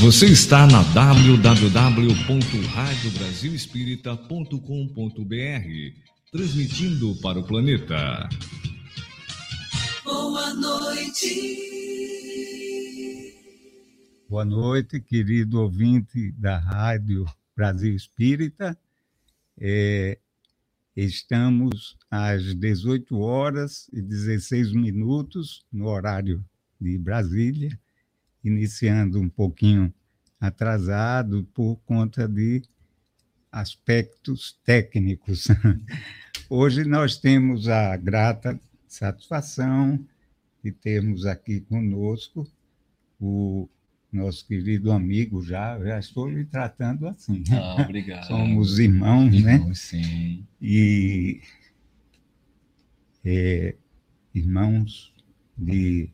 Você está na www.radiobrasilespírita.com.br, transmitindo para o planeta. Boa noite. Boa noite, querido ouvinte da Rádio Brasil Espírita. É, estamos às 18 horas e 16 minutos, no horário de Brasília iniciando um pouquinho atrasado por conta de aspectos técnicos. Hoje nós temos a grata satisfação de termos aqui conosco o nosso querido amigo, já, já estou lhe tratando assim. Ah, obrigado. Somos irmãos, irmãos né? Sim. E é, irmãos de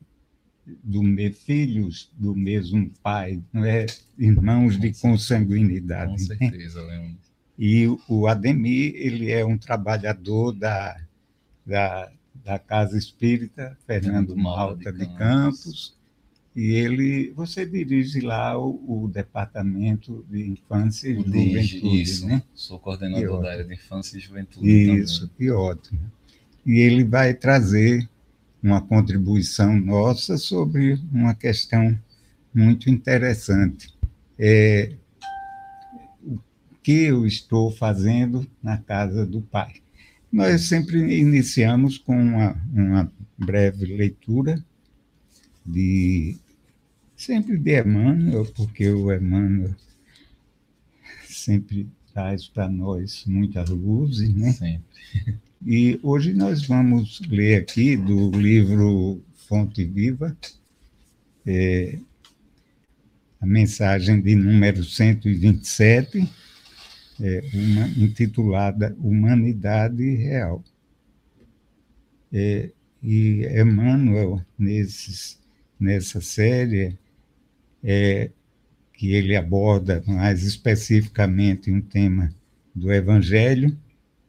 do filhos do mesmo pai, não é? irmãos de consanguinidade. Com né? certeza, né? E o Ademir, ele é um trabalhador da, da, da Casa Espírita Fernando Malta de, de Campos, e ele, você dirige lá o, o Departamento de Infância e Juventude, isso, né? Sou coordenador da área de Infância e Juventude Isso, também. que ótimo. E ele vai trazer uma contribuição nossa sobre uma questão muito interessante. É, o que eu estou fazendo na casa do Pai? Nós sempre iniciamos com uma, uma breve leitura de sempre de Emmanuel, porque o Emmanuel sempre traz para nós muitas luzes, né? Sempre. E hoje nós vamos ler aqui do livro Fonte Viva, é, a mensagem de número 127, é, uma, intitulada Humanidade Real. É, e Emmanuel, nesses, nessa série, é, que ele aborda mais especificamente um tema do Evangelho,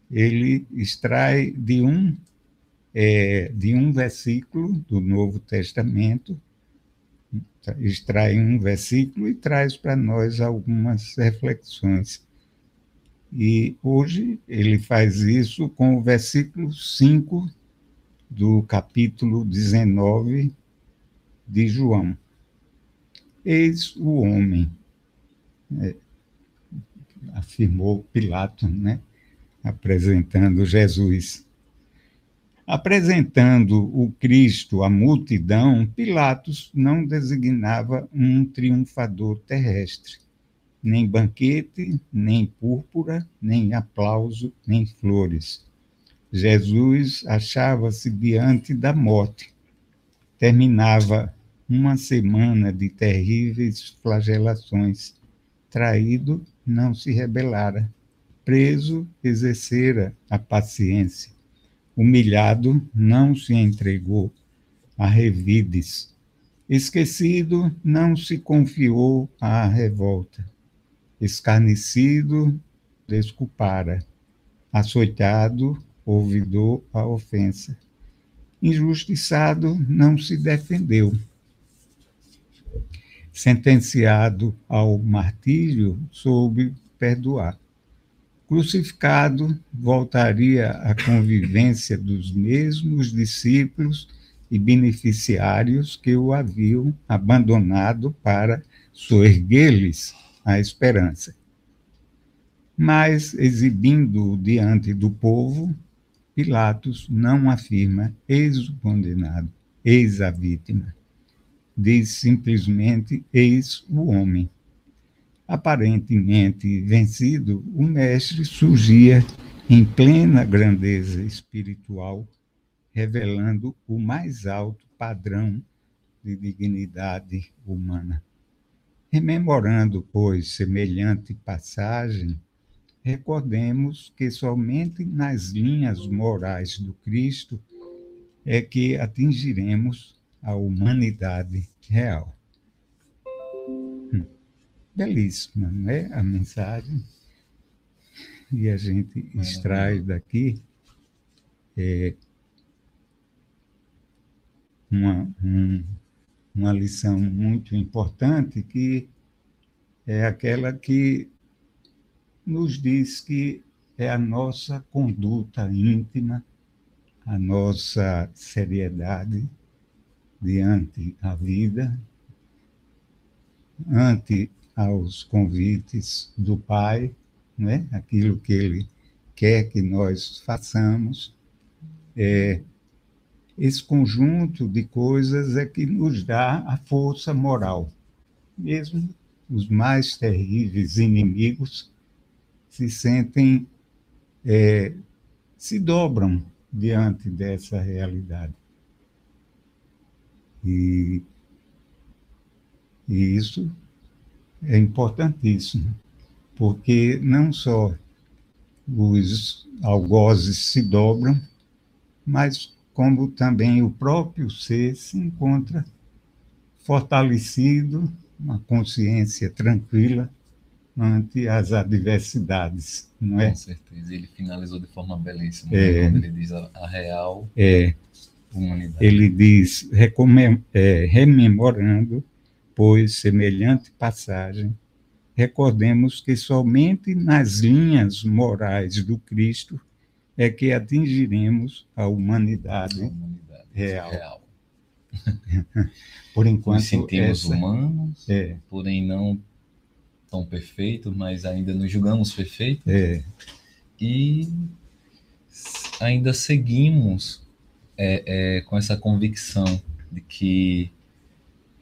ele extrai de um é, de um versículo do Novo Testamento, extrai um versículo e traz para nós algumas reflexões. E hoje ele faz isso com o versículo 5 do capítulo 19 de João. Eis o homem, é, afirmou Pilato, né? Apresentando Jesus. Apresentando o Cristo à multidão, Pilatos não designava um triunfador terrestre, nem banquete, nem púrpura, nem aplauso, nem flores. Jesus achava-se diante da morte. Terminava uma semana de terríveis flagelações. Traído, não se rebelara preso exercera a paciência. Humilhado, não se entregou a revides. Esquecido, não se confiou à revolta. Escarnecido, desculpara. Açoitado, ouvidou a ofensa. Injustiçado, não se defendeu. Sentenciado ao martírio, soube perdoar Crucificado, voltaria à convivência dos mesmos discípulos e beneficiários que o haviam abandonado para soerguer-lhes a esperança. Mas, exibindo-o diante do povo, Pilatos não afirma eis o condenado, eis a vítima. Diz simplesmente eis o homem Aparentemente vencido, o mestre surgia em plena grandeza espiritual, revelando o mais alto padrão de dignidade humana. Rememorando, pois, semelhante passagem, recordemos que somente nas linhas morais do Cristo é que atingiremos a humanidade real belíssima, né? A mensagem. E a gente extrai daqui é, uma, um, uma lição muito importante que é aquela que nos diz que é a nossa conduta íntima, a nossa seriedade diante a vida, ante aos convites do Pai, né? aquilo que Ele quer que nós façamos. É, esse conjunto de coisas é que nos dá a força moral. Mesmo os mais terríveis inimigos se sentem, é, se dobram diante dessa realidade. E, e isso é importantíssimo, porque não só os algozes se dobram, mas como também o próprio ser se encontra fortalecido, uma consciência tranquila ante as adversidades, não é? Com certeza. Ele finalizou de forma belíssima, É. quando ele diz a, a real É, humanidade. ele diz, é, rememorando, pois, semelhante passagem, recordemos que somente nas linhas morais do Cristo é que atingiremos a A humanidade. humanidade real. Por Nos enquanto, sentimos essa, humanos, é, porém não tão perfeitos, mas ainda nos julgamos perfeitos. é, e ainda seguimos é, é, com essa convicção de que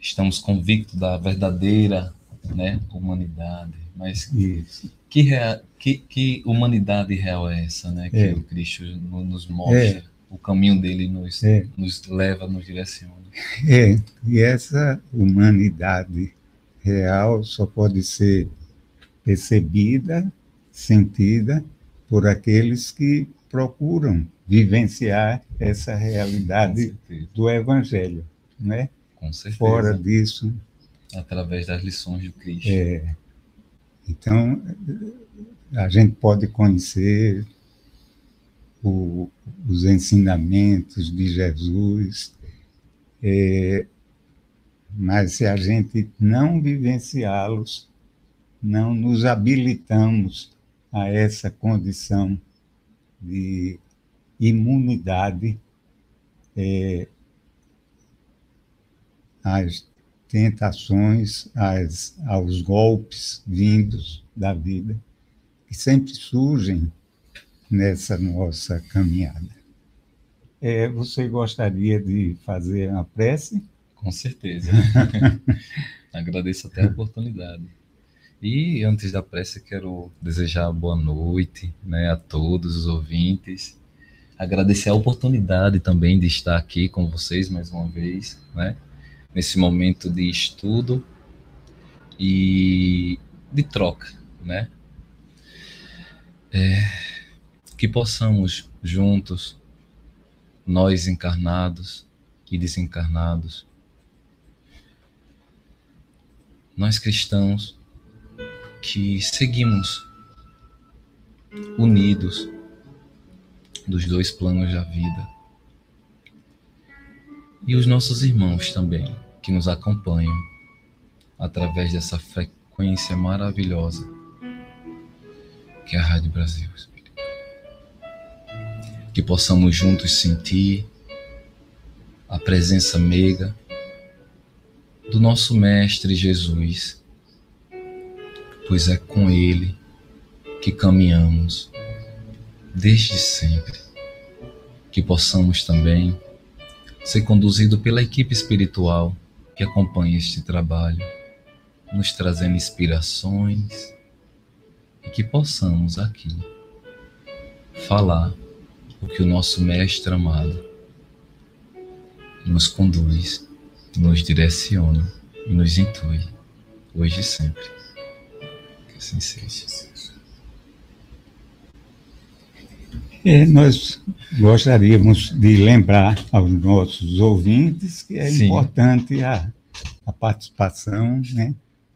estamos convictos da verdadeira né, humanidade. Mas isso. que, rea- que, que humanidade real é essa, né? Que É. o Cristo no- nos mostra, o caminho dele nos, É. nos leva, nos direciona. É, e essa humanidade real só pode ser percebida, sentida por aqueles que procuram vivenciar essa realidade do Evangelho, né? Com certeza. Fora disso, Através das lições do Cristo. é, então a gente pode conhecer o- os ensinamentos de Jesus, é, mas se a gente não vivenciá-los, não nos habilitamos a essa condição de imunidade é, às tentações, às, aos golpes vindos da vida, que sempre surgem nessa nossa caminhada. É, você gostaria de fazer uma prece? Com certeza. Agradeço até a oportunidade. E antes da prece, quero desejar boa noite né, a todos os ouvintes. Agradecer a oportunidade também de estar aqui com vocês mais uma vez, né, nesse momento de estudo e de troca, né? É, que possamos juntos, nós encarnados e desencarnados, nós cristãos que seguimos unidos dos dois planos da vida. E os nossos irmãos também, que nos acompanham através dessa frequência maravilhosa que é a Rádio Brasil. Que possamos juntos sentir a presença meiga do nosso Mestre Jesus, pois é com Ele que caminhamos desde sempre. Que possamos também ser conduzidos pela equipe espiritual que acompanha este trabalho, nos trazendo inspirações e que possamos aqui falar o que o nosso Mestre amado nos conduz, nos direciona e nos intui, hoje e sempre. Que assim seja. É, nós gostaríamos de lembrar aos nossos ouvintes que é Sim. importante a, a participação né,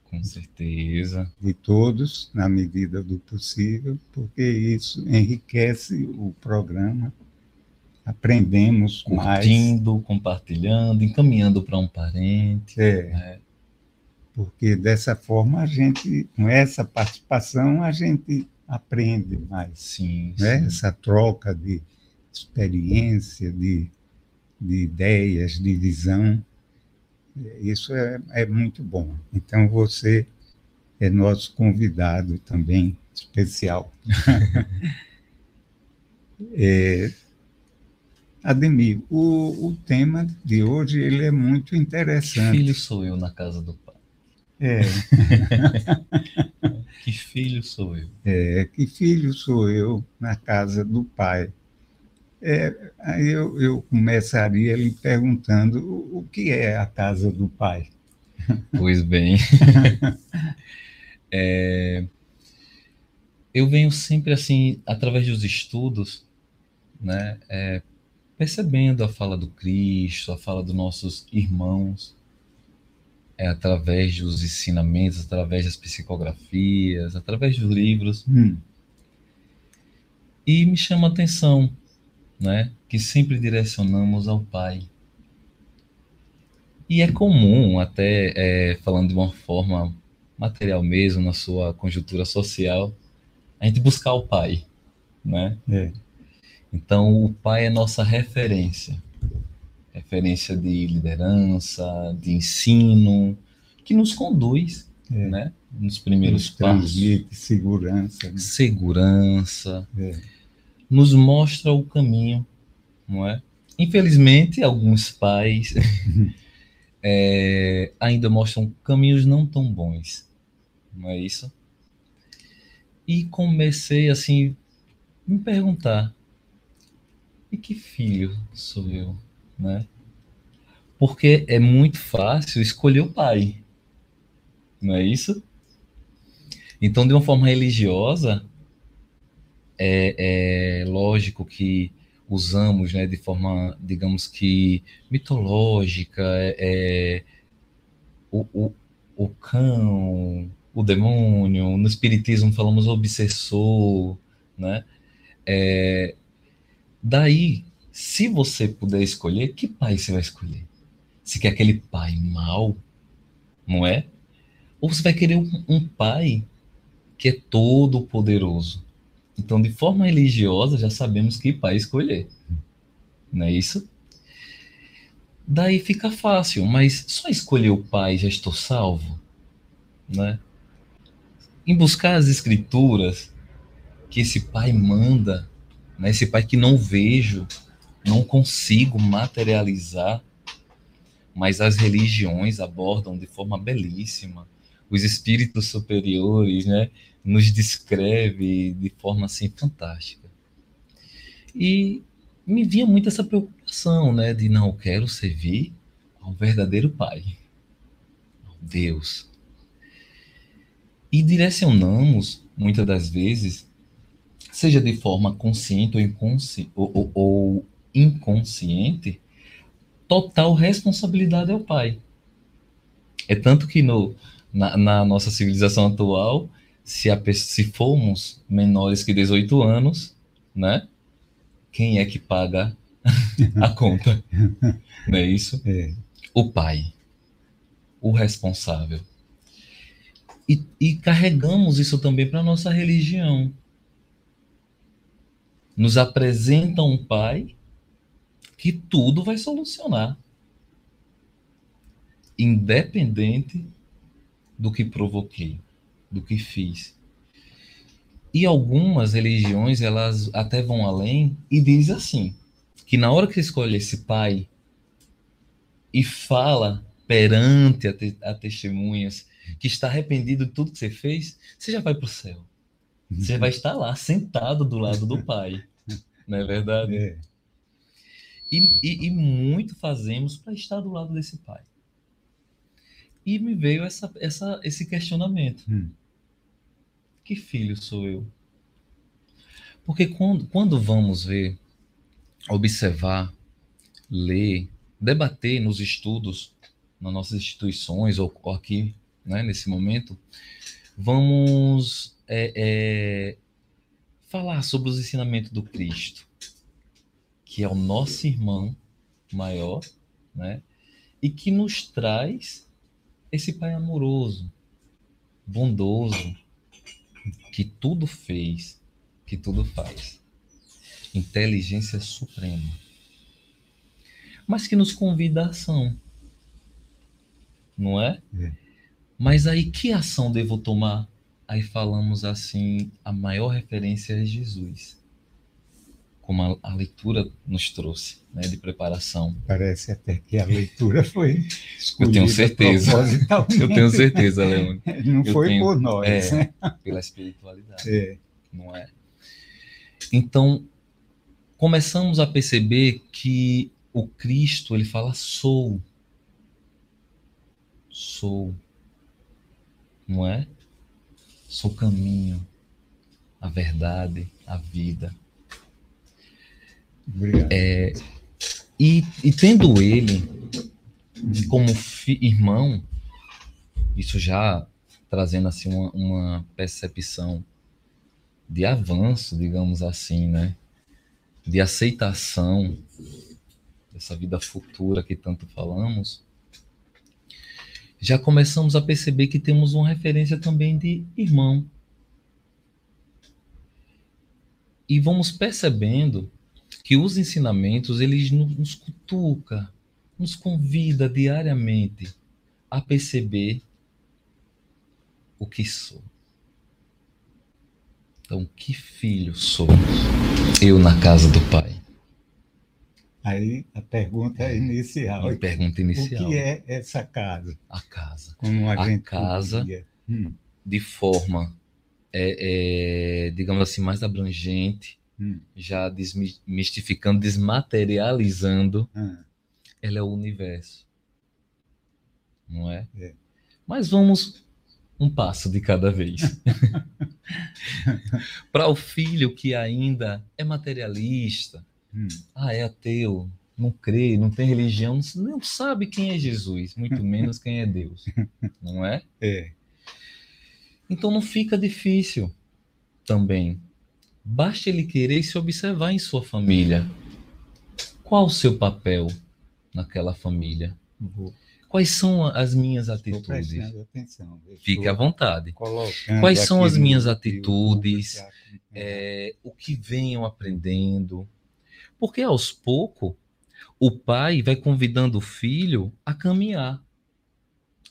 Com certeza. de todos, na medida do possível, porque isso enriquece o programa, aprendemos mais. Curtindo, compartilhando, encaminhando para um parente. É, né? porque dessa forma a gente, com essa participação, a gente aprende mais. Sim, né? sim. Essa troca de experiência, de, de ideias, de visão, isso é, é muito bom. Então, você é nosso convidado também especial. é, Ademir, o, o tema de hoje ele é muito interessante. filho sou eu na casa do pai? É, Que filho sou eu? é, que filho sou eu na casa do pai? É, aí eu, eu começaria lhe perguntando o, o que é a casa do pai. Pois bem. É, eu venho sempre assim, através dos estudos, né, é, percebendo a fala do Cristo, a fala dos nossos irmãos, é, através dos ensinamentos, através das psicografias, através dos livros, Hum, e me chama a atenção, né, que sempre direcionamos ao Pai. E é comum, até é, falando de uma forma material mesmo, na sua conjuntura social, a gente buscar o Pai, né? é, Então, o Pai é nossa referência. Referência de liderança, de ensino, que nos conduz, É. né? Nos primeiros passos. segurança. né? Segurança, É, nos mostra o caminho, não é? Infelizmente, alguns pais é, ainda mostram caminhos não tão bons, não é isso? E comecei assim me perguntar: e que filho sou eu, né? Porque é muito fácil escolher o pai, não é isso? Então, de uma forma religiosa, é, é lógico que usamos, né, de forma, digamos que mitológica, é, é, o, o, o cão, o demônio, no espiritismo falamos obsessor, né? É, daí, se você puder escolher, que pai você vai escolher? Se quer aquele pai mau, não é? Ou você vai querer um, um pai que é todo poderoso? Então, de forma religiosa, já sabemos que pai escolher. Não é isso? Daí fica fácil, mas só escolher o pai já estou salvo? Né? Em buscar as escrituras que esse pai manda, né? esse pai que não vejo, não consigo materializar, mas as religiões abordam de forma belíssima. Os espíritos superiores, né? nos descreve de forma assim fantástica. E me vinha muito essa preocupação, né, de não quero servir ao verdadeiro Pai, ao Deus. E direcionamos muitas das vezes, seja de forma consciente ou, inconsci ou, ou, ou inconsciente, total responsabilidade ao Pai. É tanto que no, na, na nossa civilização atual se, a, se formos menores que 18 anos, né? Quem é que paga a conta? Não é isso? É. O pai, o responsável. E, e carregamos isso também para a nossa religião. Nos apresenta um pai que tudo vai solucionar. Independente do que provoquei do que fiz. E algumas religiões, elas até vão além e diz assim, que na hora que escolhe esse pai e fala perante a, te a testemunhas que está arrependido de tudo que você fez, você já vai para o céu. Você vai estar lá, sentado do lado do pai. Não é verdade? É. E, e, e muito fazemos para estar do lado desse pai. E me veio essa, essa, esse questionamento. Hum. Que filho sou eu? Porque quando, quando vamos ver, observar, ler, debater nos estudos, nas nossas instituições ou, ou aqui, né, nesse momento, vamos é, é, falar sobre os ensinamentos do Cristo, que é o nosso irmão maior, né, e que nos traz esse pai amoroso, bondoso, que tudo fez, que tudo faz. Inteligência suprema. Mas que nos convida à ação. Não é? É. Mas aí que ação devo tomar? Aí falamos assim, a maior referência é Jesus. Como a, a leitura nos trouxe, né, de preparação. Parece até que a leitura foi Eu tenho certeza. Eu tenho certeza, Leone, Não eu foi tenho- por nós, é. né? pela espiritualidade. É. não é? Então, começamos a perceber que o Cristo, ele fala sou. Sou. Não é? Sou o caminho, a verdade, a vida. Obrigado. E, e tendo ele como fi- irmão, isso já trazendo assim uma, uma percepção de avanço, digamos assim, né? De aceitação dessa vida futura que tanto falamos, já começamos a perceber que temos uma referência também de irmão. E vamos percebendo que os ensinamentos eles no- nos cutuca, nos convida diariamente a perceber o que sou. Então, que filho sou eu na casa do Pai? Aí a pergunta inicial. A pergunta O inicial. que é essa casa? A casa. Como a, A casa- Hum, De forma, é, é, digamos assim, mais abrangente, hum, já desmistificando, desmaterializando, ah, ela é o universo. Não é? É. Mas vamos um passo de cada vez. Para o filho que ainda é materialista, hum, ah, é ateu, não crê, não tem religião, não sabe quem é Jesus, muito menos quem é Deus. Não é? é. Então não fica difícil também. Basta ele querer se observar em sua família. Qual o seu papel naquela família? Vou, Quais são as minhas atitudes? atenção. Fique à vontade. Quais são as minhas atitudes? acompanhar. É, o que venham aprendendo. Porque aos poucos, o pai vai convidando o filho a caminhar,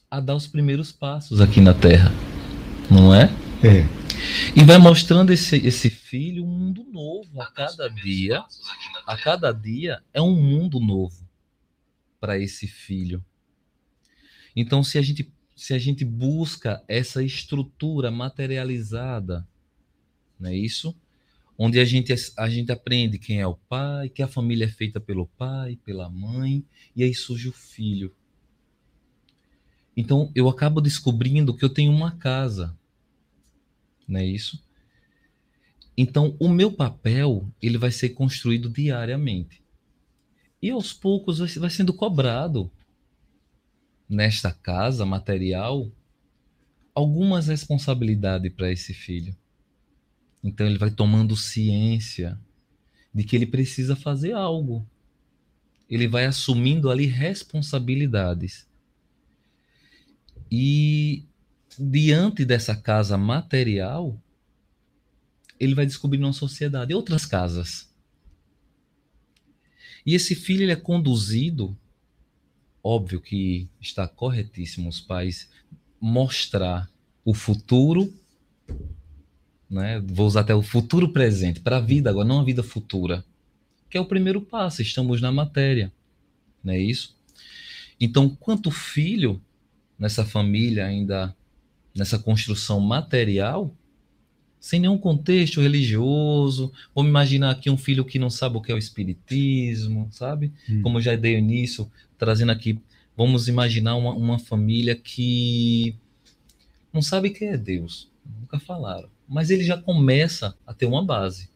a dar os primeiros passos aqui na terra. Não é? É, E vai mostrando esse, esse filho um mundo novo a cada dia. A cada dia é um mundo novo para esse filho. Então, se a gente se a gente busca essa estrutura materializada, não é isso? Onde a gente a gente aprende quem é o pai, que a família é feita pelo pai, pela mãe, e aí surge o filho. Então, eu acabo descobrindo que eu tenho uma casa, não é isso? Então, o meu papel, ele vai ser construído diariamente. E aos poucos vai, vai sendo cobrado nesta casa material algumas responsabilidades para esse filho. Então, ele vai tomando ciência de que ele precisa fazer algo. Ele vai assumindo ali responsabilidades. E diante dessa casa material, ele vai descobrir uma sociedade, outras casas. E esse filho ele é conduzido, óbvio que está corretíssimo os pais mostrar o futuro, né? Vou usar até o futuro presente para a vida agora, não a vida futura, que é o primeiro passo. Estamos na matéria, não é isso? Então, quanto filho nessa família ainda nessa construção material, sem nenhum contexto religioso. Vamos imaginar aqui um filho que não sabe o que é o espiritismo, sabe? Hum. Como eu já dei início, trazendo aqui, vamos imaginar uma, uma família que não sabe quem é Deus, nunca falaram, mas ele já começa a ter uma base.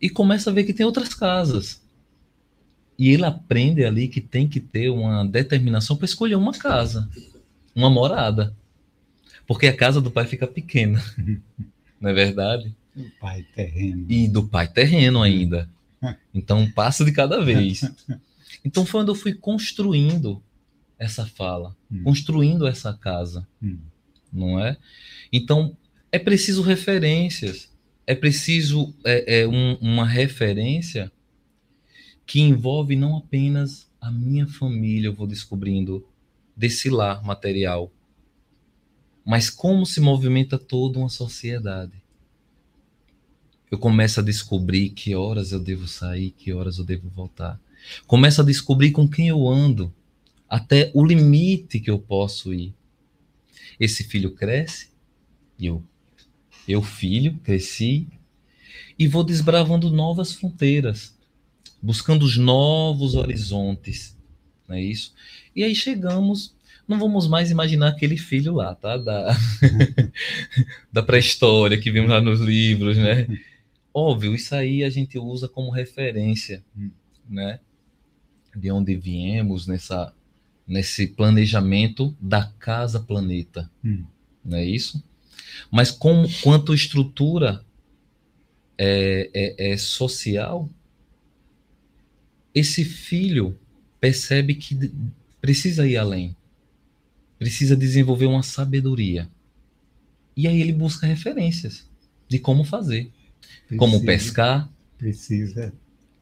E começa a ver que tem outras casas. E ele aprende ali que tem que ter uma determinação para escolher uma casa, uma morada. Porque a casa do pai fica pequena. Não é verdade? o pai terreno. E do pai terreno ainda. Então, um passo de cada vez. Então, foi onde eu fui construindo essa fala, Hum. construindo essa casa, Hum. não é? Então, é preciso referências, é preciso é, é, um- uma referência que envolve não apenas a minha família, eu vou descobrindo desse lar material, mas como se movimenta toda uma sociedade. Eu começo a descobrir que horas eu devo sair, que horas eu devo voltar. Começo a descobrir com quem eu ando, até o limite que eu posso ir. Esse filho cresce, eu, eu filho, cresci, e vou desbravando novas fronteiras, buscando os novos horizontes, não é isso? E aí chegamos, não vamos mais imaginar aquele filho lá, tá? Da, da pré-história que vimos lá nos livros, né? Óbvio, isso aí a gente usa como referência, Hum. né? De onde viemos nessa, nesse planejamento da casa planeta, Hum. não é isso? Mas como, quanto estrutura é, é, é social, esse filho percebe que precisa ir além, precisa desenvolver uma sabedoria. E aí ele busca referências de como fazer, como Precisa- pescar Precisa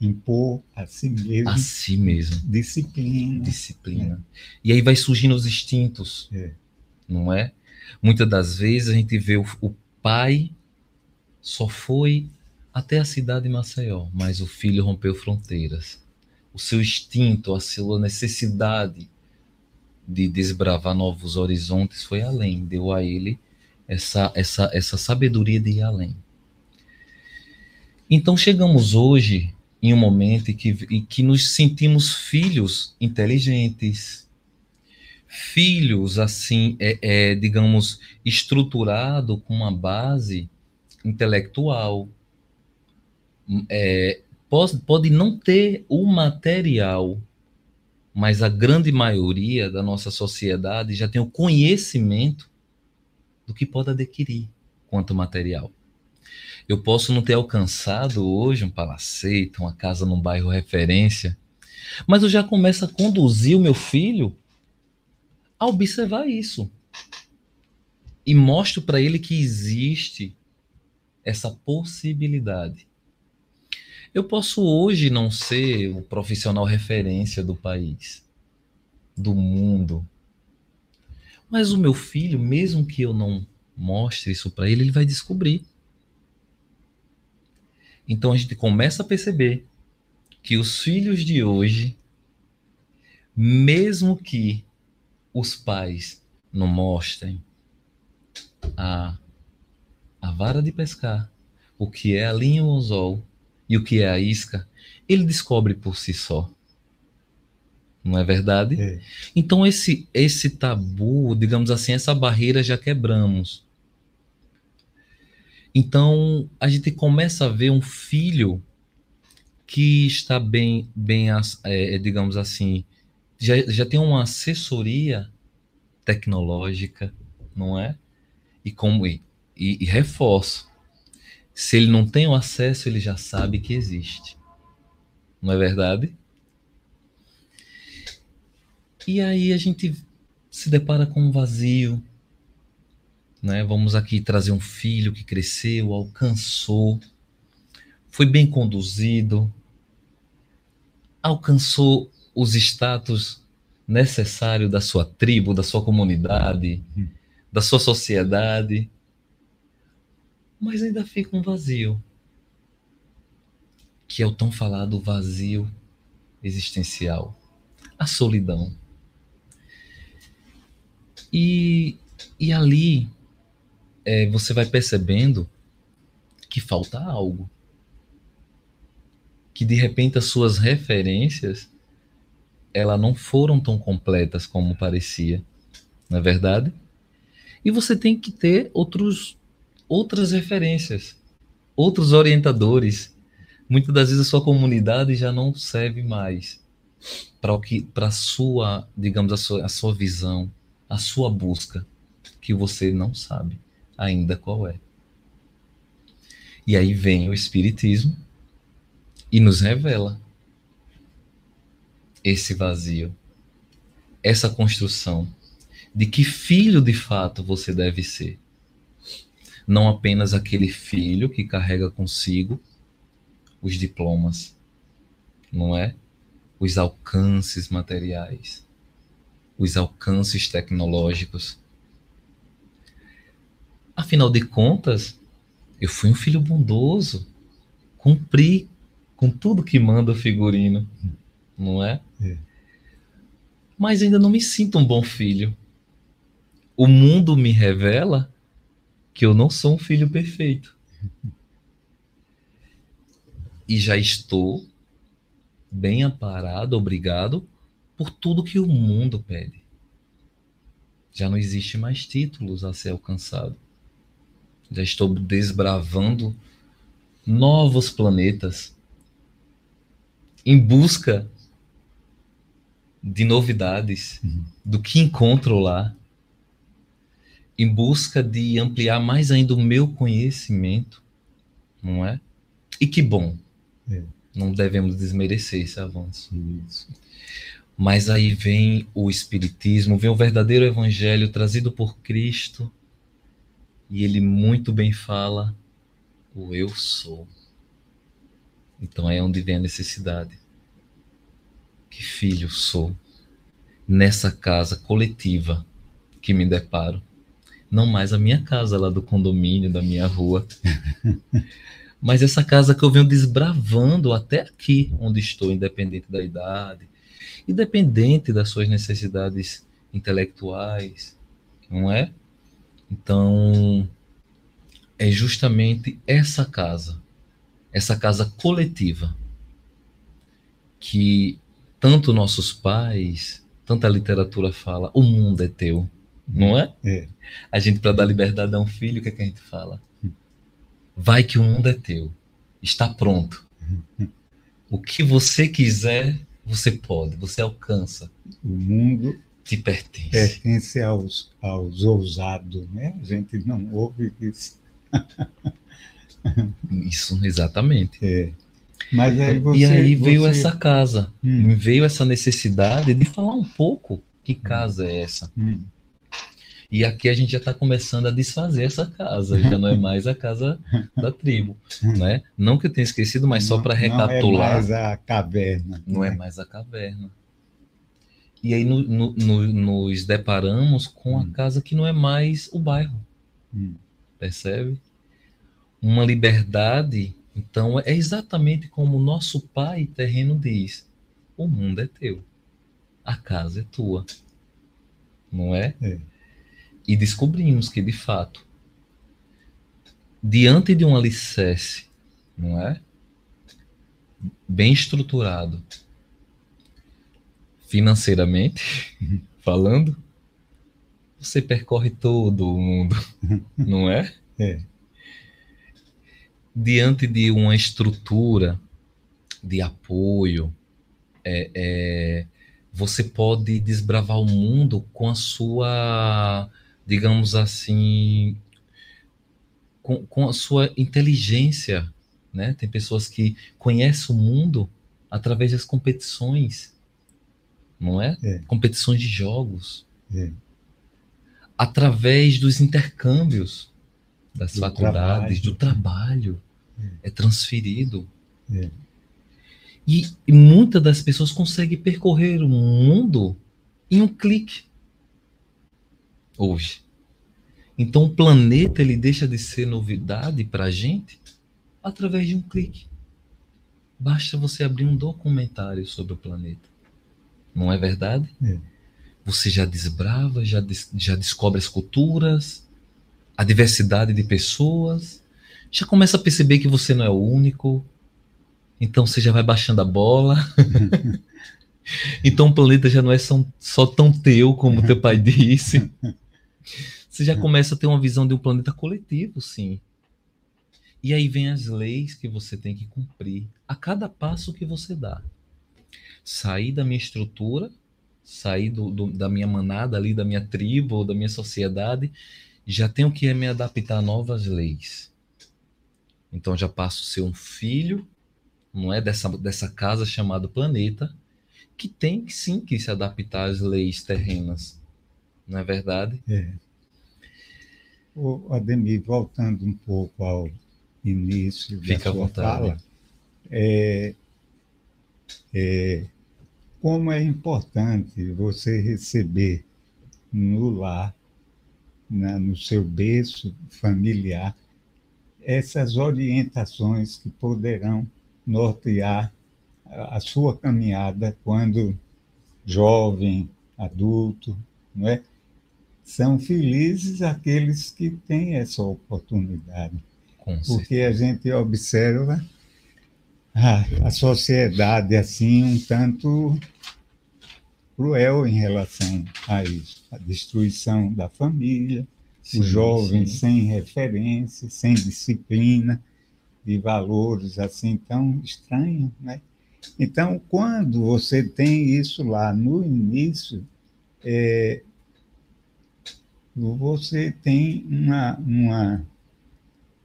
impor a si mesmo a si mesmo. disciplina. disciplina. E aí vai surgindo os instintos, É. não é? Muitas das vezes a gente vê o, o pai só foi até a cidade de Maceió, mas o filho rompeu fronteiras. O seu instinto, a sua necessidade de desbravar novos horizontes foi além, deu a ele essa, essa, essa sabedoria de ir além. Então chegamos hoje em um momento em que, em que nos sentimos filhos inteligentes, filhos assim, é, é, digamos, estruturado com uma base intelectual. É, pode, pode não ter o material, mas a grande maioria da nossa sociedade já tem o conhecimento do que pode adquirir quanto material. Eu posso não ter alcançado hoje um palacete, uma casa num bairro referência, mas eu já começo a conduzir o meu filho a observar isso. E mostro para ele que existe essa possibilidade. Eu posso hoje não ser o profissional referência do país, do mundo, mas o meu filho, mesmo que eu não mostre isso para ele, ele vai descobrir. Então a gente começa a perceber que os filhos de hoje, mesmo que os pais não mostrem a, a vara de pescar, o que é a linha ou anzol e o que é a isca, ele descobre por si só. Não é verdade? É. Então esse esse tabu, digamos assim, essa barreira já quebramos. Então a gente começa a ver um filho que está bem, bem, as- é, digamos assim, já, já tem uma assessoria tecnológica, não é? E como e, e, e reforço, se ele não tem o acesso, ele já sabe que existe, não é verdade? E aí a gente se depara com um vazio, né? Vamos aqui trazer um filho que cresceu, alcançou, foi bem conduzido, alcançou os status necessários da sua tribo, da sua comunidade, Uhum. da sua sociedade, mas ainda fica um vazio, que é o tão falado vazio existencial, a solidão. E, e ali é, você vai percebendo que falta algo. Que de repente as suas referências elas não foram tão completas como parecia, não é verdade? E você tem que ter outros, outras referências, outros orientadores. Muitas das vezes a sua comunidade já não serve mais para o que, para sua, digamos a sua, a sua visão, a sua busca, que você não sabe ainda qual é. E aí vem o Espiritismo e nos revela esse vazio. essa construção de que filho de fato você deve ser. Não apenas aquele filho que carrega consigo os diplomas, não é? Os alcances materiais, os alcances tecnológicos. Afinal de contas, eu fui um filho bondoso, cumpri com tudo que manda o figurino, não é? é? Mas ainda não me sinto um bom filho. O mundo me revela que eu não sou um filho perfeito. E já estou bem amparado, obrigado, por tudo que o mundo pede. Já não existe mais títulos a ser alcançado. Já estou desbravando novos planetas em busca de novidades, uhum. do que encontro lá, em busca de ampliar mais ainda o meu conhecimento, não é? E que bom. É. Não devemos desmerecer esse avanço. Isso. Mas aí vem o Espiritismo, vem o verdadeiro Evangelho trazido por Cristo, e ele muito bem fala: o eu sou. Então é onde vem a necessidade. Que filho sou nessa casa coletiva que me deparo. Não mais a minha casa lá do condomínio, da minha rua. mas essa casa que eu venho desbravando até aqui, onde estou, independente da idade, independente das suas necessidades intelectuais, não é? Então, é justamente essa casa essa casa coletiva que tanto nossos pais, tanta literatura fala, o mundo é teu, não é? é. A gente, para dar liberdade a um filho, o que, é que a gente fala? Vai que o mundo é teu, está pronto. O que você quiser, você pode, você alcança. O mundo te pertence. Pertence aos, aos ousados, né? A gente não ouve isso. Isso, exatamente. É. Mas aí você, e aí veio você... essa casa, hum. veio essa necessidade de falar um pouco que casa é essa. Hum. E aqui a gente já está começando a desfazer essa casa, já não é mais a casa da tribo, né? Não que eu tenha esquecido, mas só para recapitular. Não é mais a caverna. Não é né? é mais a caverna. E aí no, no, no, nos deparamos com a hum. casa que não é mais o bairro. Hum. Percebe? uma liberdade, então é exatamente como o nosso pai terreno diz: o mundo é teu, a casa é tua. Não é? é. E descobrimos que, de fato, diante de um alicerce, não é? Bem estruturado, financeiramente falando, você percorre todo o mundo, não é? É diante de uma estrutura de apoio, é, é, você pode desbravar o mundo com a sua, digamos assim, com, com a sua inteligência. Né? Tem pessoas que conhecem o mundo através das competições, não é? é. Competições de jogos. É. Através dos intercâmbios das do faculdades, trabalho. do trabalho. É, é transferido. É. E, e muitas das pessoas conseguem percorrer o mundo em um clique. Hoje. Então o planeta ele deixa de ser novidade para a gente através de um clique. Basta você abrir um documentário sobre o planeta. Não é verdade? É. Você já desbrava, já, des já descobre as culturas, a diversidade de pessoas, já começa a perceber que você não é o único, então você já vai baixando a bola. então o planeta já não é só, só tão teu como teu pai disse. Você já começa a ter uma visão de um planeta coletivo, sim. E aí vem as leis que você tem que cumprir a cada passo que você dá. Sair da minha estrutura, sair do, do, da minha manada ali, da minha tribo, da minha sociedade já tenho que me adaptar a novas leis. Então já passo a ser um filho, não é dessa, dessa casa chamada planeta, que tem sim que se adaptar às leis terrenas, não é verdade? É. O Ademir, voltando um pouco ao início da Fica sua fala, é, é, como é importante você receber no lar, na- no seu berço familiar, essas orientações que poderão nortear a a sua caminhada quando jovem, adulto, não é? São felizes aqueles que têm essa oportunidade Com porque a gente observa a, a sociedade assim um tanto cruel em relação a isso, a destruição da família, Sim, os jovens sim. sem referência, sem disciplina, de valores assim tão estranhos, né? Então, quando você tem isso lá no início, é, você tem uma, uma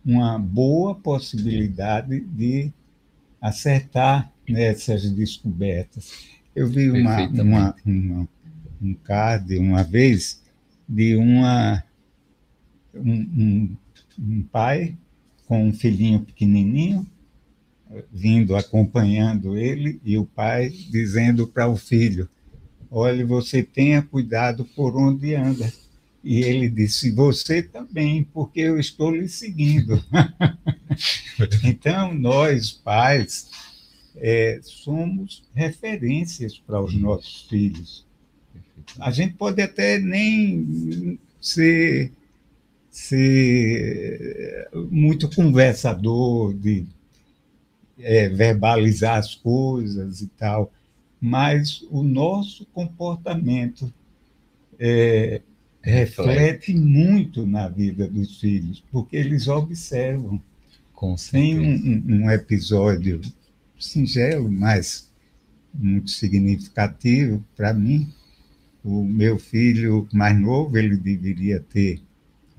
uma boa possibilidade de acertar nessas descobertas. Eu vi uma, uma, uma- um card uma vez de uma, um, um- um pai com um filhinho pequenininho vindo acompanhando ele e o pai dizendo para o filho: Olha, você tenha cuidado por onde anda. E ele disse: Você também, porque eu estou lhe seguindo. então, nós, pais, é, somos referências para os nossos filhos. A gente pode até nem ser, ser muito conversador, de é, verbalizar as coisas e tal, mas o nosso comportamento é, reflete muito na vida dos filhos, porque eles observam. Com Tem um, certeza. um- um episódio singelo, mas muito significativo para mim. O meu filho mais novo, ele deveria ter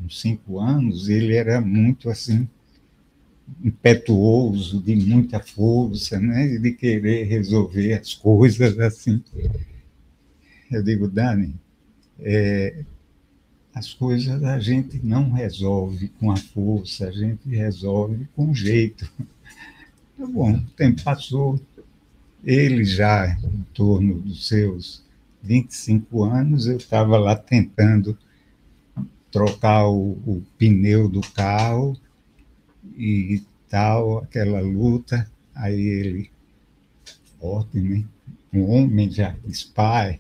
uns cinco anos, ele era muito assim impetuoso, de muita força, né? de querer resolver as coisas assim. Eu digo, Dani, é, as coisas a gente não resolve com a força, a gente resolve com jeito. Tá bom, o tempo passou, ele já em torno dos seus 25 anos, eu estava lá tentando trocar o, o pneu do carro e tal, aquela luta. Aí ele, forte, né? Um homem já pai,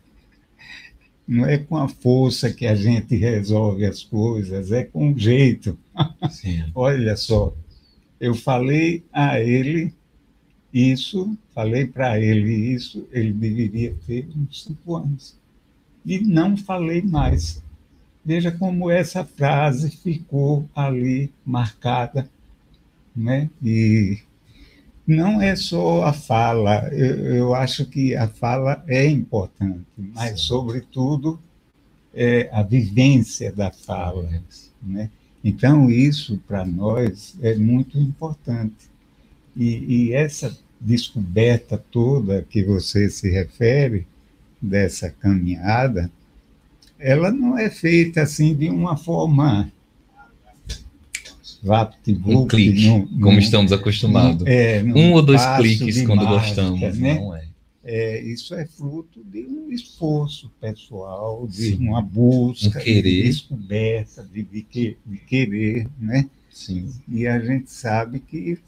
não é com a força que a gente resolve as coisas, é com jeito. Olha só, eu falei a ele isso, falei para ele isso, ele deveria ter uns cinco anos. E não falei mais. Veja como essa frase ficou ali marcada. Né? E não é só a fala, eu, eu acho que a fala é importante, mas, Sim. sobretudo, é a vivência da fala. Né? Então, isso para nós é muito importante. E, e essa descoberta toda que você se refere, dessa caminhada, ela não é feita assim de uma forma vapt-vupt. Um clique, como estamos acostumados. é, Um ou dois cliques quando mágica, gostamos, né? não é? É, isso é fruto de um esforço pessoal, de Sim. uma busca, Um querer. de descoberta, de, de, que- de querer, né? Sim. E a gente sabe que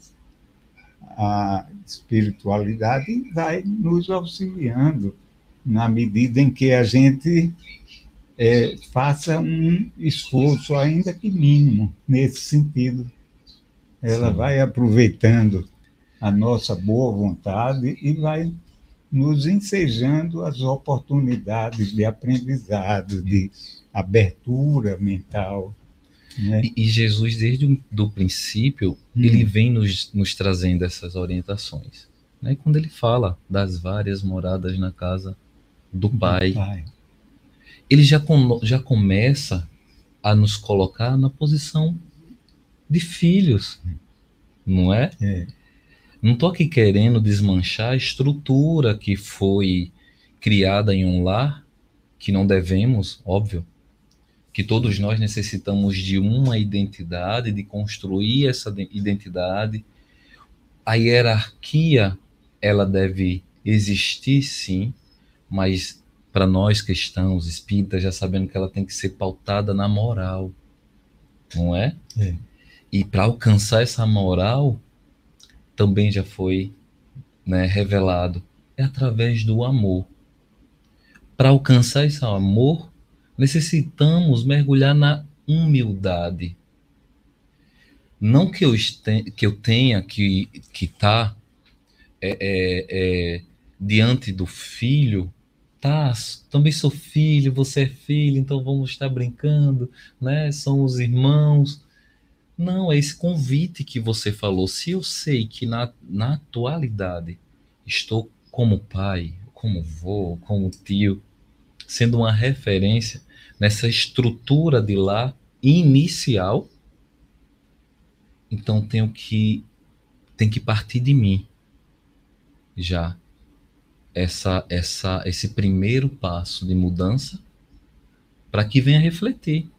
a espiritualidade vai nos auxiliando na medida em que a gente é, faça um esforço, ainda que mínimo, nesse sentido. Ela Sim. vai aproveitando a nossa boa vontade e vai nos ensejando as oportunidades de aprendizado, de abertura mental. Né? E, e Jesus, desde o do princípio, Hum. ele vem nos, nos trazendo essas orientações. Né? Quando ele fala das várias moradas na casa do Pai, Pai. Ele já, com- já começa a nos colocar na posição de filhos, não é? É. Não estou aqui querendo desmanchar a estrutura que foi criada em um lar, que não devemos, óbvio, que todos nós necessitamos de uma identidade, de construir essa identidade. A hierarquia, ela deve existir sim, mas para nós cristãos, espíritas, já sabendo que ela tem que ser pautada na moral, não é? é. E para alcançar essa moral, também já foi né, revelado, é através do amor. Para alcançar esse amor, necessitamos mergulhar na humildade. Não que eu, este, que eu tenha que estar tá, é, é, é, diante do filho, tá, também sou filho, você é filho, então vamos estar brincando, né? Somos irmãos. Não, é esse convite que você falou. Se eu sei que na, na atualidade estou como pai, como vô, como tio, sendo uma referência nessa estrutura de lá inicial, então tenho que tem que partir de mim já essa essa esse primeiro passo de mudança para que venha refletir.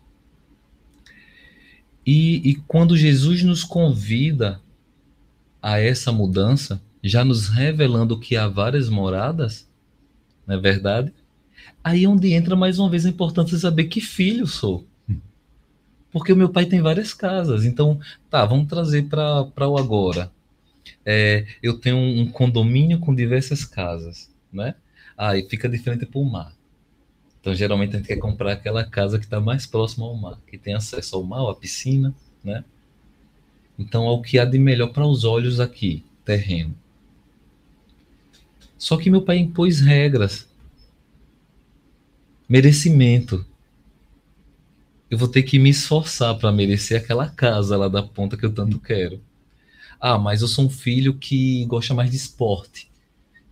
E, e quando Jesus nos convida a essa mudança, já nos revelando que há várias moradas, não é verdade? Aí é onde entra mais uma vez a importância de saber que filho sou. Porque o meu pai tem várias casas. Então, tá, vamos trazer para o agora. É, eu tenho um condomínio com diversas casas, né? Aí fica de frente para o mar. Então, geralmente a gente quer comprar aquela casa que está mais próxima ao mar, que tem acesso ao mar, à piscina, né? Então, é o que há de melhor para os olhos aqui, terreno. Só que meu pai impôs regras. Merecimento. Eu vou ter que me esforçar para merecer aquela casa lá da ponta que eu tanto quero. Ah, mas eu sou um filho que gosta mais de esporte.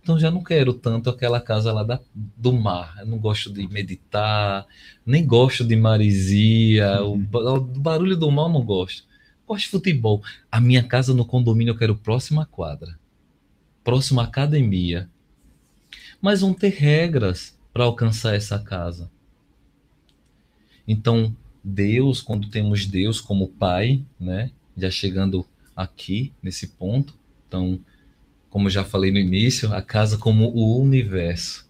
Então já não quero tanto aquela casa lá da, do mar. Eu não gosto de meditar, nem gosto de marisia, uhum. o, o, barulho do mar eu não gosto. Gosto de futebol. A minha casa no condomínio eu quero próxima quadra, próxima academia. Mas vão ter regras para alcançar essa casa. Então, Deus, quando temos Deus como Pai, né, já chegando aqui nesse ponto, então como já falei no início, a casa como o universo.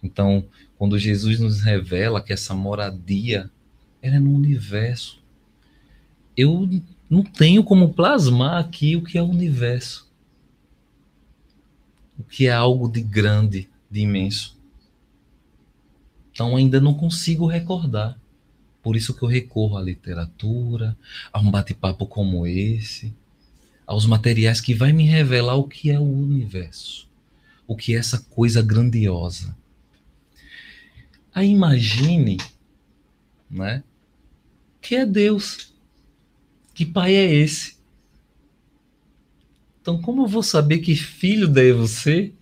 Então, quando Jesus nos revela que essa moradia é no universo, eu não tenho como plasmar aqui o que é o universo. O que é algo de grande, de imenso. Então ainda não consigo recordar. Por isso que eu recorro à literatura, a um bate-papo como esse, aos materiais que vai me revelar o que é o universo, o que é essa coisa grandiosa. Aí imagine, né? Que é Deus. Que pai é esse? Então, como eu vou saber que filho devo ser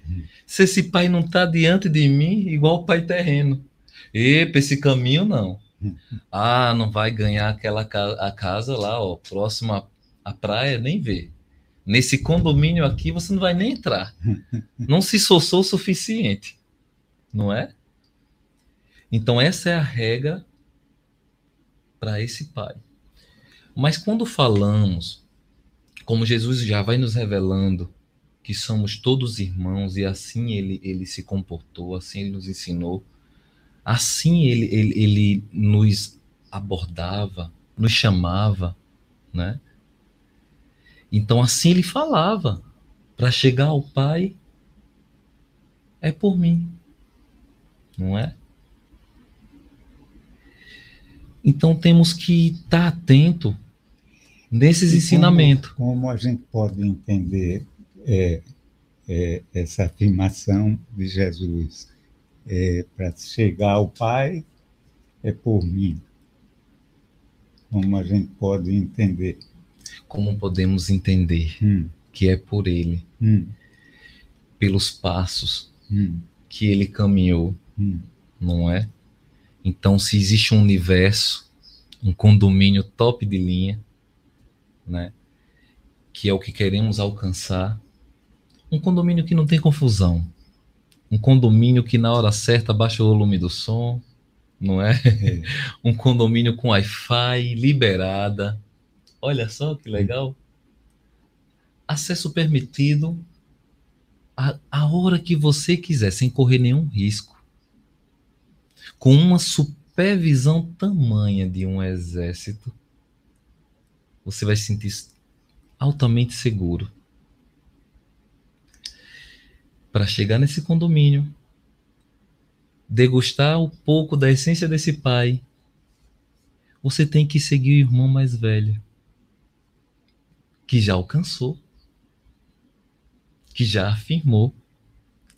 se esse pai não está diante de mim igual o pai terreno? Epa, esse caminho não. Ah, não vai ganhar aquela a casa lá, ó, próxima à praia, nem ver nesse condomínio aqui você não vai nem entrar. Não se soçou o suficiente, não é? Então essa é a regra para esse pai. Mas quando falamos, como Jesus já vai nos revelando que somos todos irmãos e assim ele, ele se comportou, assim ele nos ensinou, assim ele, ele, ele nos abordava, nos chamava, né? Então assim ele falava: para chegar ao Pai é por mim, não é? Então temos que estar atento nesses e ensinamentos. Como, como, a gente pode entender é, é, essa afirmação de Jesus? É, para chegar ao Pai é por mim. Como a gente pode entender? como podemos entender hum. que é por ele, hum. pelos passos hum. que ele caminhou, hum. não é? Então, se existe um universo, um condomínio top de linha, né? Que é o que queremos alcançar, um condomínio que não tem confusão, Um condomínio que na hora certa baixa o volume do som, não é? é. Um condomínio com Wi-Fi liberada. Olha só que legal. Acesso permitido a, a hora que você quiser, sem correr nenhum risco. Com uma supervisão tamanha de um exército, você vai se sentir altamente seguro. Para chegar nesse condomínio, degustar um pouco da essência desse pai, você tem que seguir o irmão mais velho, que já alcançou, que já afirmou,